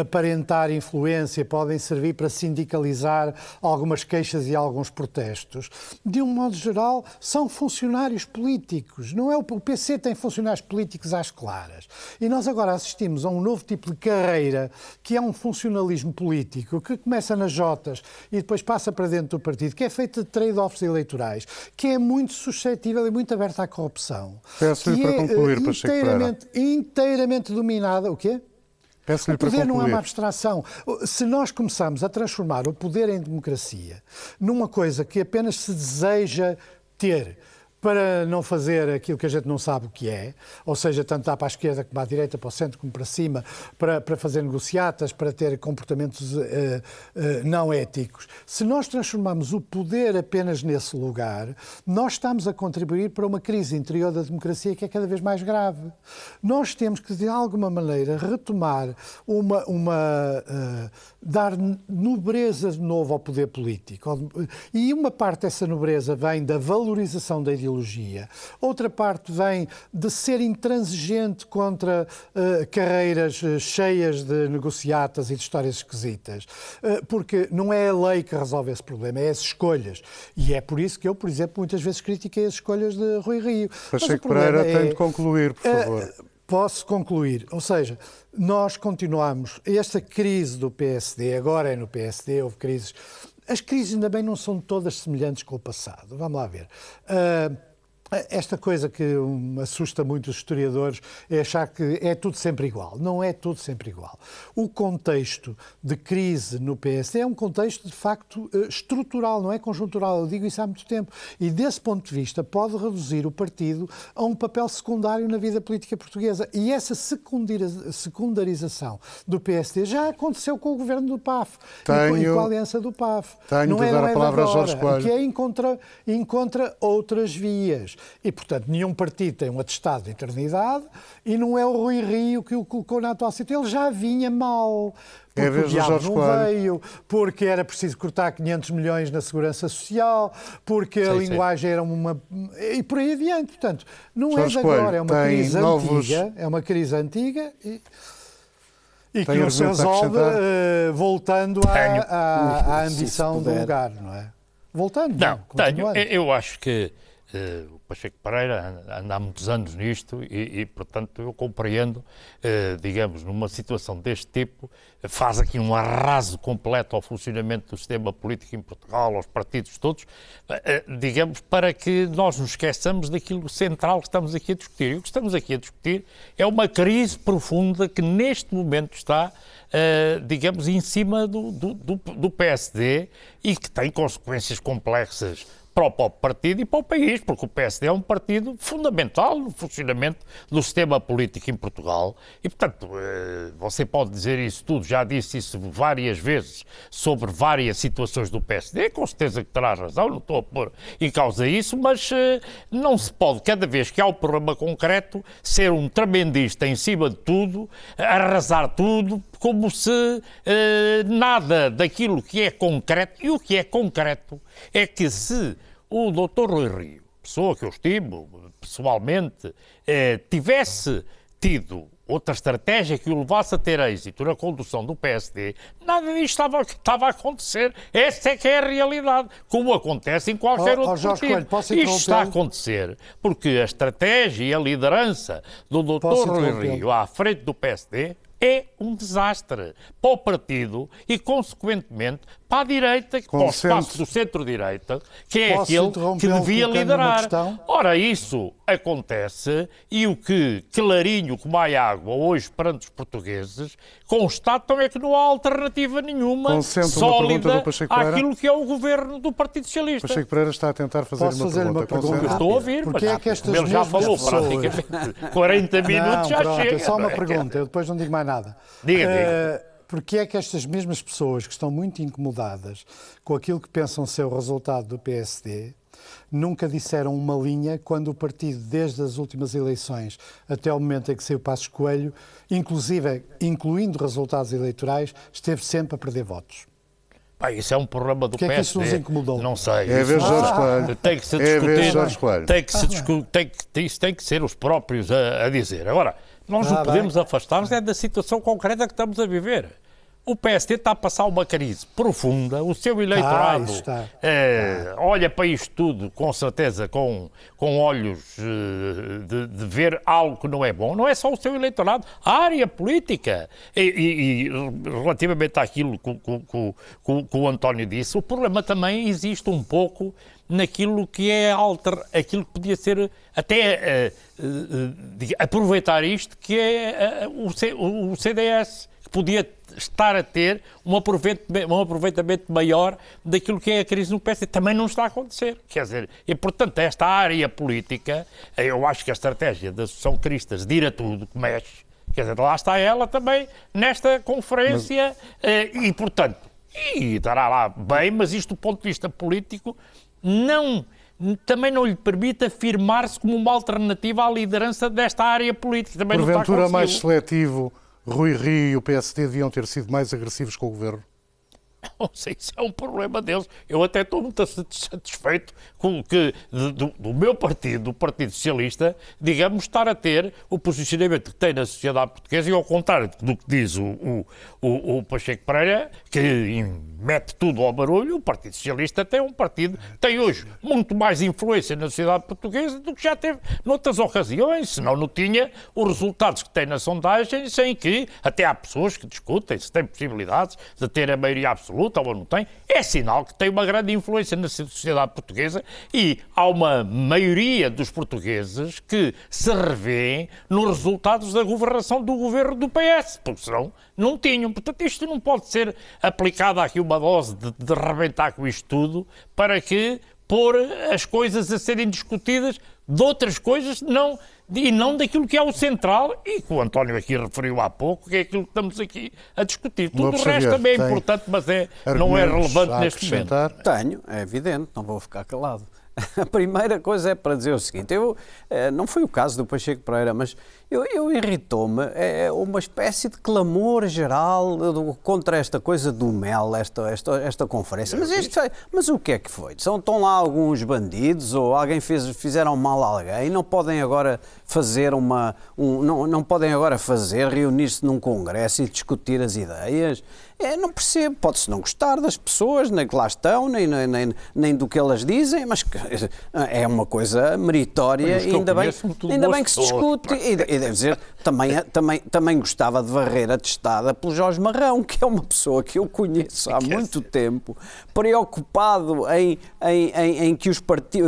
aparentar influência, podem servir para sindicalizar algumas queixas e alguns protestos. De um modo geral, são funcionários políticos. Não é o, o PC tem funcionários políticos às claras. E nós agora assistimos a um novo tipo de carreira que é um funcionalismo político que começa nas Jotas e depois passa para dentro do partido, que é feito de trade-offs eleitorais, que é muito suscetível e muito aberta à corrupção. Peço-lhe para é, concluir, uh, inteiramente, inteiramente dominada o quê? O poder não é uma abstração. Se nós começarmos a transformar o poder em democracia numa coisa que apenas se deseja ter para não fazer aquilo que a gente não sabe o que é, ou seja, tanto para a esquerda como à direita, para o centro como para cima, para, para fazer negociatas, para ter comportamentos uh, uh, não éticos. Se nós transformarmos o poder apenas nesse lugar, nós estamos a contribuir para uma crise interior da democracia que é cada vez mais grave. Nós temos que, de alguma maneira, retomar uma. uma uh, dar nobreza de novo ao poder político. E uma parte dessa nobreza vem da valorização da ideologia, outra parte vem de ser intransigente contra uh, carreiras uh, cheias de negociatas e de histórias esquisitas. Uh, porque não é a lei que resolve esse problema, é as escolhas. E é por isso que eu, por exemplo, muitas vezes critiquei as escolhas de Rui Rio. Pacheco Pereira é, tem de concluir, por favor. Posso concluir. Ou seja, nós continuamos. Esta crise do PSD, agora é no PSD, houve crises. As crises ainda bem não são todas semelhantes com o passado. Vamos lá ver. Uh, esta coisa que assusta muito os historiadores é achar que é tudo sempre igual. Não é tudo sempre igual. O contexto de crise no PSD é um contexto, de facto, eh, estrutural, não é conjuntural. Eu digo isso há muito tempo. E, desse ponto de vista, pode reduzir o partido a um papel secundário na vida política portuguesa. E essa secundarização do PSD já aconteceu com o governo do PAF tenho, e com a aliança do PAF. Tenho não é, de dar não é a palavra agora, a Jorge Coelho. Que é encontra, encontra outras vias. E, portanto, nenhum partido tem um atestado de eternidade e não é o Rui Rio que o colocou na atual situação. Ele já vinha mal. É porque é o diabo não Coelho. veio, porque era preciso cortar 500 milhões na segurança social, porque sim, a linguagem sim. era uma... e por aí adiante. Portanto, não Jorge é de agora, é uma crise novos... antiga, é uma crise antiga e... E que não se resolve uh, voltando à, ambição do lugar, não é? Voltando. Não, não tenho. Eu acho que uh, Pacheco Pereira anda há muitos anos nisto e, e portanto, eu compreendo, eh, digamos, numa situação deste tipo, faz aqui um arraso completo ao funcionamento do sistema político em Portugal, aos partidos todos, eh, eh, digamos, para que nós nos esqueçamos daquilo central que estamos aqui a discutir. E o que estamos aqui a discutir é uma crise profunda que neste momento está, eh, digamos, em cima do, do, do, do PSD e que tem consequências complexas para o partido e para o país, porque o PSD é um partido fundamental no funcionamento do sistema político em Portugal. E, portanto, eh, você pode dizer isso tudo, já disse isso várias vezes sobre várias situações do PSD, com certeza que terá razão, não estou a pôr em causa isso, mas eh, não se pode, cada vez que há um problema concreto, ser um tremendista em cima de tudo, arrasar tudo, como se eh, nada daquilo que é concreto, e o que é concreto é que se o Dr. Rui Rio, pessoa que eu estimo pessoalmente, eh, tivesse tido outra estratégia que o levasse a ter êxito na condução do PSD, nada disto estava, estava a acontecer. Essa é que é a realidade, como acontece em qualquer oh, outro oh, Jorge partido. Coelho, Isto está a acontecer porque a estratégia e a liderança do Dr. Rui Rio à frente do PSD é um desastre para o partido e, consequentemente, para a direita, para o espaço do centro-direita, que é aquele que devia liderar. Ora, isso acontece e o que clarinho como a água hoje perante os portugueses constatam é que não há alternativa nenhuma sólida àquilo que é o governo do Partido Socialista. Pacheco Pereira está a tentar fazer Posso uma fazer pergunta. Uma pergunta? estou a ouvir, Porque mas é que estas ele já falou pessoas... praticamente 40 minutos, não, já pronto, chega. É só uma pergunta, eu depois não digo mais nada. Diga, diga. Porque é que estas mesmas pessoas que estão muito incomodadas com aquilo que pensam ser o resultado do PSD nunca disseram uma linha quando o partido, desde as últimas eleições até o momento em que saiu Passos Coelho, inclusive incluindo resultados eleitorais, esteve sempre a perder votos? Pá, isso é um problema do que PSD. É que isso nos incomodou? Não sei. É ver Jorge Coelho. Tem que se discutir. É ver Jorge Coelho. Tem que se discutir. Tem que, isso tem que ser os próprios a, a dizer. Agora, nós ah, não podemos afastar-nos é da situação concreta que estamos a viver. O PSD está a passar uma crise profunda, o seu eleitorado ah, é, olha para isto tudo com certeza com, com olhos eh, de, de, ver algo que não é bom. Não é só o seu eleitorado, a área política. E, e, e relativamente àquilo que, que, que, que, o António disse, o problema também existe um pouco naquilo que é alter, aquilo que podia ser até uh, uh, aproveitar isto, que é uh, o, C, o CDS podia estar a ter um aproveitamento, um aproveitamento maior daquilo que é a crise no PSD. Também não está a acontecer. Quer dizer, e portanto, esta área política, eu acho que a estratégia da Associação Cristas de ir a tudo, que mexe, quer dizer, lá está ela também nesta conferência mas... e, portanto, e estará lá bem, mas isto do ponto de vista político não também não lhe permite afirmar-se como uma alternativa à liderança desta área política. Também Porventura mais seletivo, Rui Rio e o PSD deviam ter sido mais agressivos com o governo? Não sei se é um problema deles. Eu até estou muito satisfeito com que do, do, meu partido, do Partido Socialista, digamos, estar a ter o posicionamento que tem na sociedade portuguesa e ao contrário do que diz o, o, o, o Pacheco Pereira, que mete tudo ao barulho, o Partido Socialista tem um partido, tem hoje muito mais influência na sociedade portuguesa do que já teve noutras ocasiões, senão não tinha os resultados que tem na sondagem, sem que até há pessoas que discutem se tem possibilidades de ter a maioria absoluta ou não tem, é sinal que tem uma grande influência na sociedade portuguesa e há uma maioria dos portugueses que se revêem nos resultados da governação do governo do PS, porque senão não tinham. Portanto, isto não pode ser aplicado aqui uma dose de, de rebentar com isto tudo para que pôr as coisas a serem discutidas de outras coisas não, e não daquilo que é o central e que o António aqui referiu há pouco, que é aquilo que estamos aqui a discutir. Tudo o resto também é importante, mas é, não é relevante neste momento. Tenho, é evidente, não vou ficar calado. A primeira coisa é para dizer o seguinte: eu, eh, não foi o caso do Pacheco Pereira, mas eu, eu irritou-me é, é uma espécie de clamor geral contra esta coisa do mel, esta, esta, esta conferência. Mas, isto, mas o que é que foi? São, estão lá alguns bandidos ou alguém fez, fizeram mal a alguém? Não podem agora fazer uma. Um, não, não podem agora fazer, reunir-se num congresso e discutir as ideias? É, não percebo, pode-se não gostar das pessoas, nem que lá estão, nem, nem, nem do que elas dizem, mas é uma coisa meritória e ainda bem, ainda bem que se discute. E, e deve dizer, também, também, também gostava de varrer atestada pelo Jorge Marrão, que é uma pessoa que eu conheço há muito tempo, preocupado em, em, em, em que os,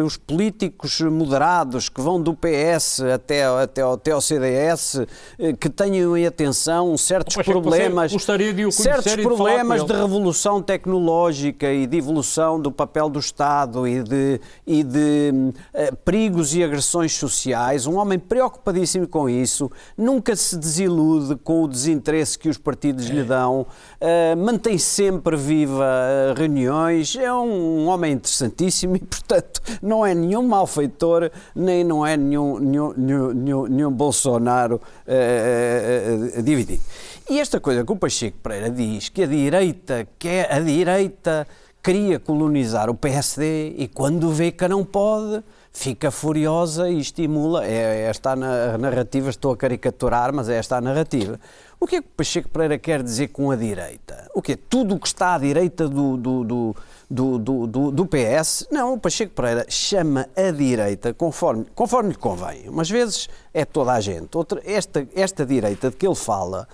os políticos moderados que vão do PS até, até, até ao CDS, eh, que tenham em atenção certos problemas. De o certos problemas de, de revolução tecnológica e de evolução do papel do Estado e de, e de uh, perigos e agressões sociais, um homem preocupadíssimo com isso, nunca se desilude com o desinteresse que os partidos é. lhe dão, uh, mantém sempre viva uh, reuniões, é um, homem interessantíssimo e, portanto, não é nenhum malfeitor, nem não é nenhum, nenhum, nenhum, nenhum Bolsonaro dividido. E esta coisa que o Pacheco Pereira diz, que a direita quer, a direita queria colonizar o PSD e quando vê que não pode, fica furiosa e estimula. É, é esta a narrativa, estou a caricaturar, mas é esta a narrativa. O que é que Pacheco Pereira quer dizer com a direita? O que é tudo o que está à direita do, do, do do, do, do, do, PS. Não, o Pacheco Pereira chama a direita conforme, conforme lhe convém. Umas vezes é toda a gente. Outra, esta, esta direita de que ele fala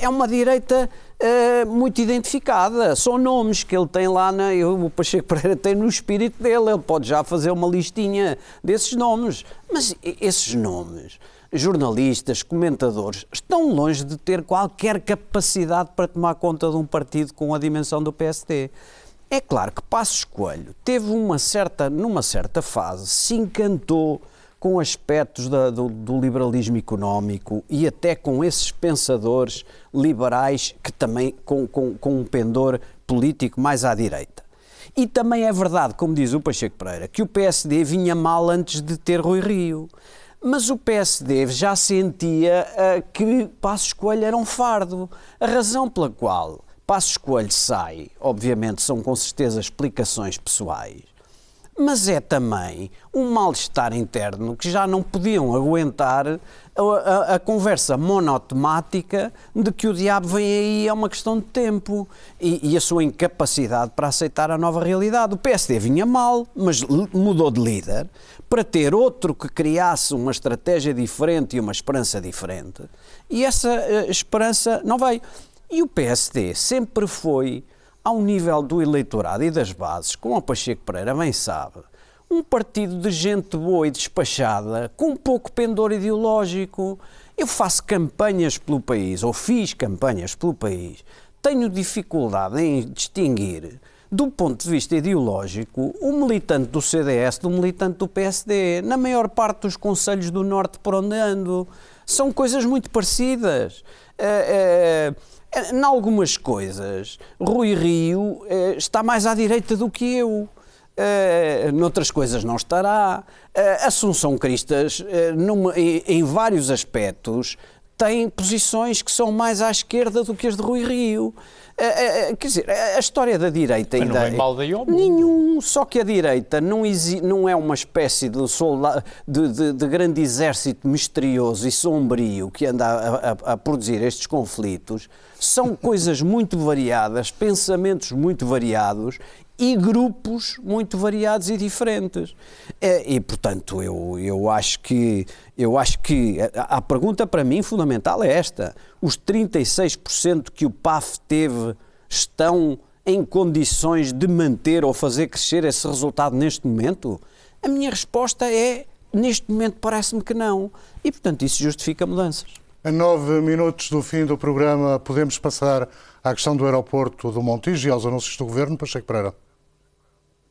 é uma direita uh, muito identificada. São nomes que ele tem lá, na, eu, o Pacheco Pereira tem no espírito dele. Ele pode já fazer uma listinha desses nomes. Mas esses nomes jornalistas, comentadores, estão longe de ter qualquer capacidade para tomar conta de um partido com a dimensão do PSD. É claro que Passos Coelho teve uma certa, numa certa fase, se encantou com aspectos da, do, do, liberalismo económico e até com esses pensadores liberais que também com, com, com um pendor político mais à direita. E também é verdade, como diz o Pacheco Pereira, que o PSD vinha mal antes de ter Rui Rio. Mas o PSD já sentia uh, que Passos Coelho era um fardo. A razão pela qual Passos Coelho sai, obviamente são com certeza explicações pessoais, mas é também um mal-estar interno que já não podiam aguentar a, a, a, conversa monotemática de que o diabo vem aí é uma questão de tempo e, e, a sua incapacidade para aceitar a nova realidade. O PSD vinha mal, mas mudou de líder para ter outro que criasse uma estratégia diferente e uma esperança diferente e essa uh, esperança não veio. E o PSD sempre foi, ao nível do eleitorado e das bases, como o Pacheco Pereira bem sabe, um partido de gente boa e despachada, com pouco pendor ideológico. Eu faço campanhas pelo país, ou fiz campanhas pelo país, tenho dificuldade em distinguir, do ponto de vista ideológico, o militante do CDS do militante do PSD. Na maior parte dos conselhos do Norte por onde ando. São coisas muito parecidas. Uh, uh, em algumas coisas, Rui Rio uh, está mais à direita do que eu. Uh, noutras coisas não estará. Uh, Assunção Cristas, uh, numa, em, em, vários aspectos, tem posições que são mais à esquerda do que as de Rui Rio. Uh, quer dizer, a história da direita Mas ainda. Não é nenhum, só que a direita não, não é uma espécie de, de, de, de, grande exército misterioso e sombrio que anda a, a, a produzir estes conflitos. São coisas muito variadas, pensamentos muito variados e grupos muito variados e diferentes. É, e, portanto, eu, eu acho que eu acho que a, a pergunta para mim fundamental é esta: os 36% que o PAF teve estão em condições de manter ou fazer crescer esse resultado neste momento? A minha resposta é: neste momento parece-me que não. E, portanto, isso justifica mudanças. A nove minutos do fim do programa, podemos passar à questão do aeroporto do Montijo e aos anúncios do Governo, Pacheco Pereira.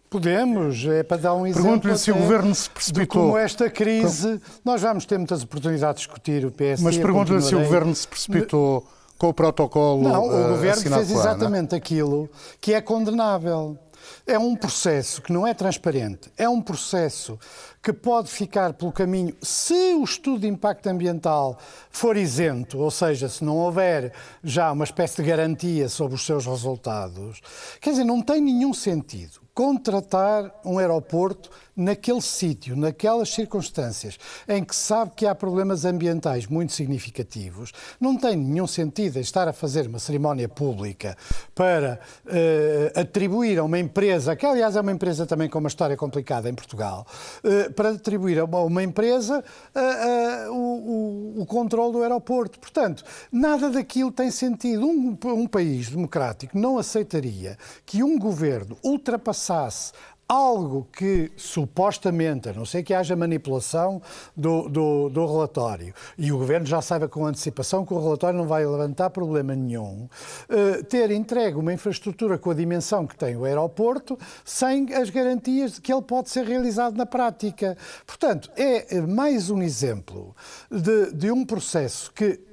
Podemos, é para dar um exemplo. Pergunto-lhe se o Governo se precipitou. Como esta crise, nós vamos ter muitas oportunidades de discutir o PSD. Mas pergunto-lhe se o Governo se precipitou com o protocolo. Não, o uh, Governo fez exatamente aquilo que é condenável. É um processo que não é transparente, é um processo que pode ficar pelo caminho se o estudo de impacto ambiental for isento, ou seja, se não houver já uma espécie de garantia sobre os seus resultados. Quer dizer, não tem nenhum sentido contratar um aeroporto naquele sítio, naquelas circunstâncias em que sabe que há problemas ambientais muito significativos, não tem nenhum sentido estar a fazer uma cerimónia pública para uh, atribuir a uma empresa, que aliás é uma empresa também com uma história complicada em Portugal, uh, para atribuir a uma, uma empresa uh, o, o, o controle do aeroporto. Portanto, nada daquilo tem sentido. Um, um país democrático não aceitaria que um governo ultrapassasse passasse algo que supostamente, a não ser que haja manipulação do, do, do, relatório, e o Governo já saiba com antecipação que o relatório não vai levantar problema nenhum, uh, ter entregue uma infraestrutura com a dimensão que tem o aeroporto, sem as garantias de que ele pode ser realizado na prática. Portanto, é mais um exemplo de, de um processo que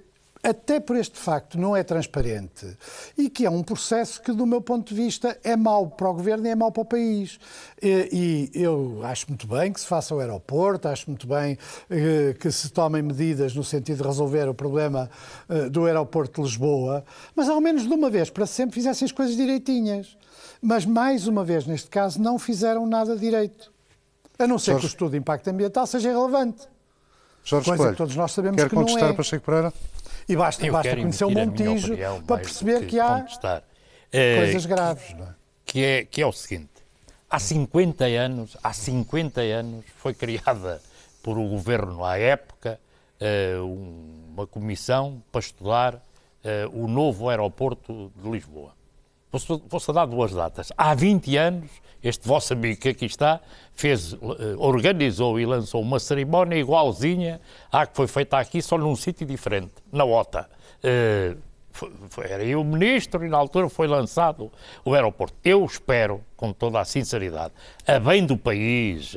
até por este facto não é transparente e que é um processo que, do meu ponto de vista, é mau para o governo e é mau para o país. E, e eu acho muito bem que se faça o aeroporto, acho muito bem eh, que se tomem medidas no sentido de resolver o problema eh, do aeroporto de Lisboa, mas ao menos de uma vez para sempre fizessem as coisas direitinhas. Mas, mais uma vez, neste caso, não fizeram nada direito. A não ser Jorge... que o estudo de impacto ambiental seja relevante. Jorge Coisa Coelho, que todos nós sabemos quer que contestar não é. Pacheco Pereira? E basta, basta conhecer o Montijo para perceber que, há contestar. coisas graves. Não é? Que, é, que é o seguinte: há 50 anos, há 50 anos, foi criada por o governo à época eh, uma comissão para estudar eh, o novo aeroporto de Lisboa. Vou-se dar duas datas. Há 20 anos, este vosso amigo que aqui está, fez, eh, organizou e lançou uma cerimónia igualzinha à que foi feita aqui, só num sítio diferente, na OTA. Uh, era eu o ministro e na altura foi lançado o aeroporto. Eu espero, com toda a sinceridade, a bem do país,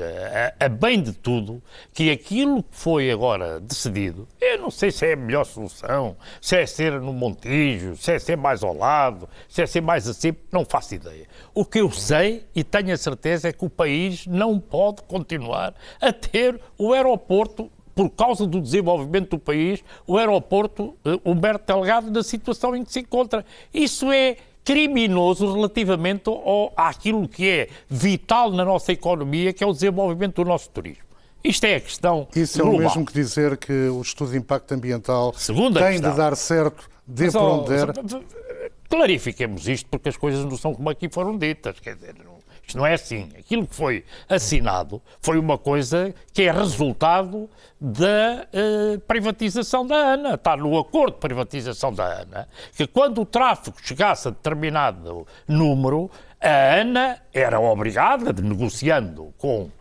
a, a, bem de tudo, que aquilo que foi agora decidido, eu não sei se é a melhor solução, se é ser no Montijo, se é ser mais ao lado, se é ser mais assim, não faço ideia. O que eu sei e tenho a certeza é que o país não pode continuar a ter o aeroporto por causa do desenvolvimento do país, o aeroporto uh, Humberto Delgado na situação em que se encontra. Isso é criminoso relativamente ao, àquilo que é vital na nossa economia, que é o desenvolvimento do nosso turismo. Isto é a questão Isso global. é o mesmo que dizer que o estudo de impacto ambiental Segunda tem questão. de dar certo, de Mas, por onde der. Clarifiquemos isto, porque as coisas não são como aqui foram ditas. Quer dizer, não isto não é assim. Aquilo que foi assinado foi uma coisa que é resultado da uh, privatização da ANA. Está no acordo de privatização da ANA que quando o tráfego chegasse a determinado número, a ANA era obrigada, negociando com uh,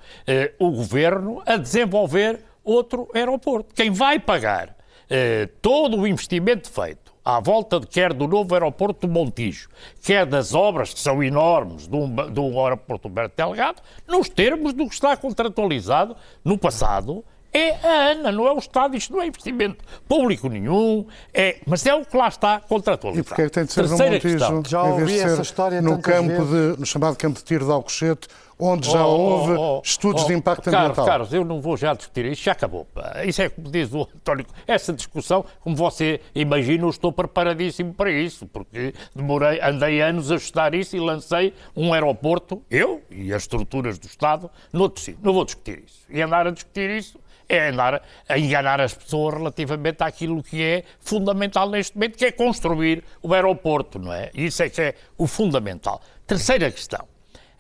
o governo, a desenvolver outro aeroporto. Quem vai pagar eh, todo o investimento feito à volta de, quer do novo aeroporto do Montijo, quer das obras que são enormes do, do aeroporto Humberto Delgado, nos termos do que está contratualizado no passado, é a ANA, não é o Estado, isto não é investimento público nenhum, é, mas é o que lá está contratualizado. E porque é que tem de ser Terceira no Montijo, questão. Já ouvi essa história no campo de, no chamado campo de tiro de Alcochete, onde já oh, houve oh, oh, estudos de oh, impacto Carlos, ambiental. Carlos, eu não vou já discutir isso, já acabou. Isso é como diz o António, essa discussão, como você imagina, eu estou preparadíssimo para isso, porque demorei, andei anos a estudar isso e lancei um aeroporto, eu e as estruturas do Estado, noutro sítio. Não vou discutir isso. E andar a discutir isso é andar a enganar as pessoas relativamente àquilo que é fundamental neste momento, que é construir o aeroporto, não é? Isso é que é o fundamental. Terceira questão.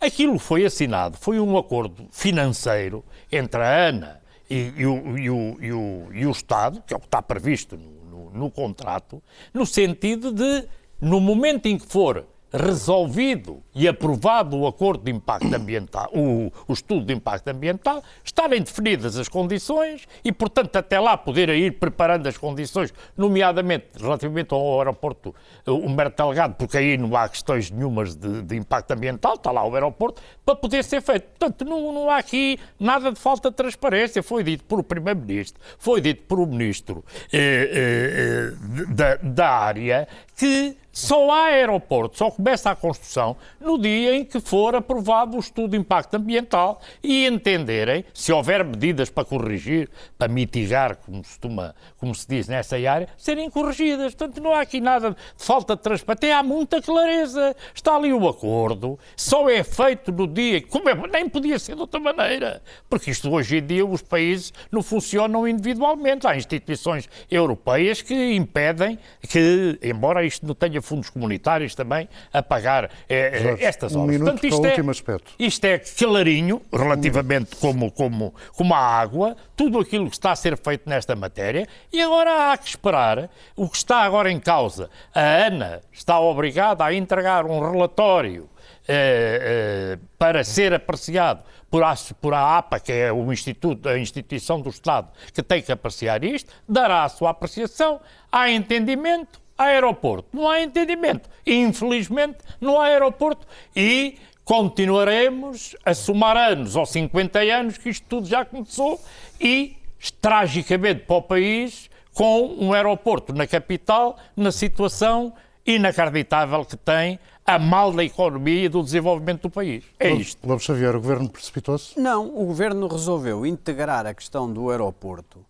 Aquilo foi assinado, foi um acordo financeiro entre a ANA e, e, o, e, o, e, o, e o, Estado, que é o que está previsto no, no, no contrato, no sentido de, no momento em que for resolvido e aprovado o acordo de impacto ambiental, o, o, estudo de impacto ambiental, estarem definidas as condições e, portanto, até lá poder ir preparando as condições, nomeadamente relativamente ao aeroporto Humberto Delgado, porque aí não há questões nenhumas de, de, impacto ambiental, está lá o aeroporto, para poder ser feito. Portanto, não, não há aqui nada de falta de transparência. Foi dito por o Primeiro-Ministro, foi dito por o Ministro eh, eh, eh da, da área que só há aeroporto, só começa a construção no dia em que for aprovado o estudo de impacto ambiental e entenderem, se houver medidas para corrigir, para mitigar, como se, toma, como se diz nessa área, serem corrigidas. Portanto, não há aqui nada de falta de transparência. Até há muita clareza. Está ali o acordo, só é feito no dia, como é, nem podia ser de outra maneira, porque isto hoje em dia os países não funcionam individualmente. Há instituições europeias que impedem que, embora isto não tenha fundos comunitários também a pagar eh, Jorge, estas um obras. Portanto, isto, é, aspecto. isto é clarinho, relativamente como, como, como a água, tudo aquilo que está a ser feito nesta matéria, e agora há que esperar o que está agora em causa. A ANA está obrigada a entregar um relatório eh, eh, para ser apreciado por a, por a APA, que é o instituto, a instituição do Estado que tem que apreciar isto, dará a sua apreciação, há entendimento, aeroporto. Não há entendimento. Infelizmente, não há aeroporto e continuaremos a somar anos ou 50 anos que isto tudo já começou e, tragicamente para o país, com um aeroporto na capital, na situação inacreditável que tem a mal da economia e do desenvolvimento do país. É isto. Lobo Xavier, o Governo precipitou-se? Não, o Governo resolveu integrar a questão do aeroporto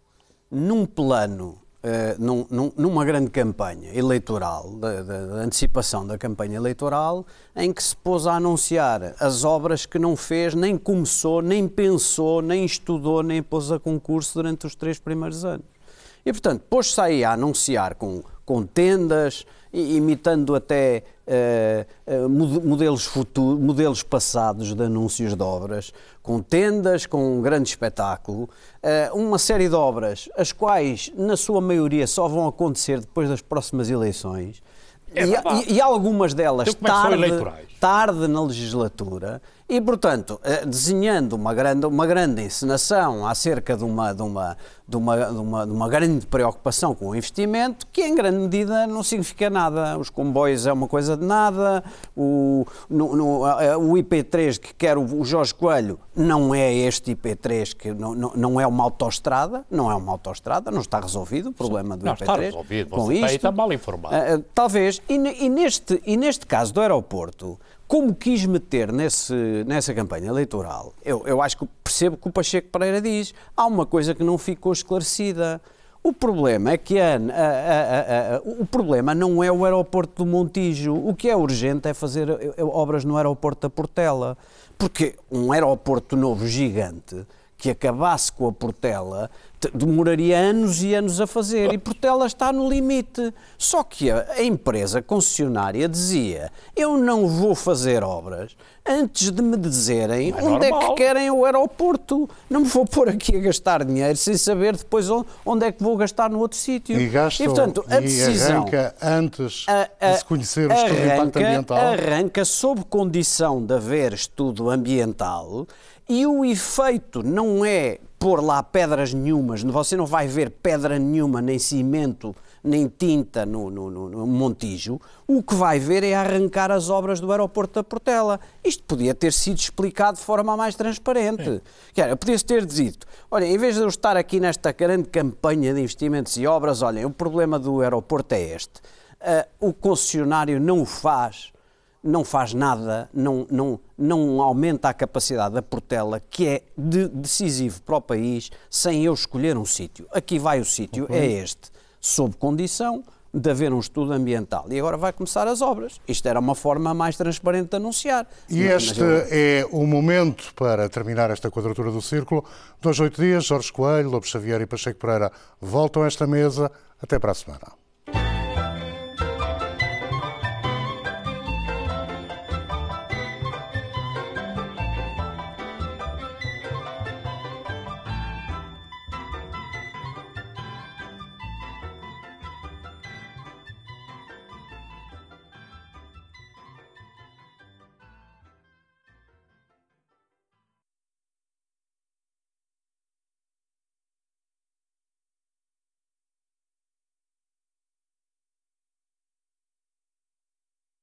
num plano num, num, numa grande campanha eleitoral, da, da, da, antecipação da campanha eleitoral, em que se pôs a anunciar as obras que não fez, nem começou, nem pensou, nem estudou, nem pôs a concurso durante os três primeiros anos. E, portanto, pôs-se aí a anunciar com, com tendas, imitando até uh, modelos, futuros, modelos passados de anúncios de obras, com tendas, com um grande espetáculo, uh, uma série de obras, as quais, na sua maioria, só vão acontecer depois das próximas eleições. É e, e, e, algumas delas então, tarde, tarde na legislatura e, portanto, eh, desenhando uma grande, uma grande encenação acerca de uma, de, uma, de, uma, de, uma, de uma grande preocupação com o investimento, que em grande medida não significa nada. Os comboios é uma coisa de nada, o, no, no, o IP3 que quer o Jorge Coelho não é este IP3, que não, não, não é uma autoestrada, não é uma autoestrada, não está resolvido o problema do não, IP3. Está resolvido, com isto, está mal informado. Uh, talvez, e, e, neste, e neste caso do aeroporto, como quis meter nesse, nessa campanha eleitoral, eu, eu acho que percebo que o Pacheco Pereira diz, há uma coisa que não ficou esclarecida. O problema é que a, a, a, o problema não é o aeroporto do Montijo. O que é urgente é fazer obras no aeroporto da Portela. Porque um aeroporto novo gigante que acabasse com a Portela demoraria anos e anos a fazer e Portela está no limite. Só que a, a, empresa concessionária dizia: Eu não vou fazer obras antes de me dizerem é onde normal. é que querem o aeroporto. Não me vou pôr aqui a gastar dinheiro sem saber depois onde é que vou gastar no outro sítio. E gasta e, portanto, a decisão, arranca antes a, a, de se conhecer o estudo de impacto ambiental. Arranca sob condição de haver estudo ambiental e o efeito não é pôr lá pedras nenhumas, você não vai ver pedra nenhuma, nem cimento, nem tinta no, no, no, Montijo, o que vai ver é arrancar as obras do aeroporto da Portela. Isto podia ter sido explicado de forma mais transparente. Quer, podia-se ter dito, olha, em vez de eu estar aqui nesta grande campanha de investimentos e obras, olhem, o problema do aeroporto é este. Uh, o concessionário não o faz não faz nada, não, não, não aumenta a capacidade da Portela, que é de, decisivo para o país, sem eu escolher um sítio. Aqui vai o sítio, é este, sob condição de haver um estudo ambiental. E agora vai começar as obras. Isto era uma forma mais transparente de anunciar. E este eu... é o momento para terminar esta quadratura do círculo. Dois, oito dias, Jorge Coelho, Lobo Xavier e Pacheco Pereira voltam a esta mesa. Até para a semana.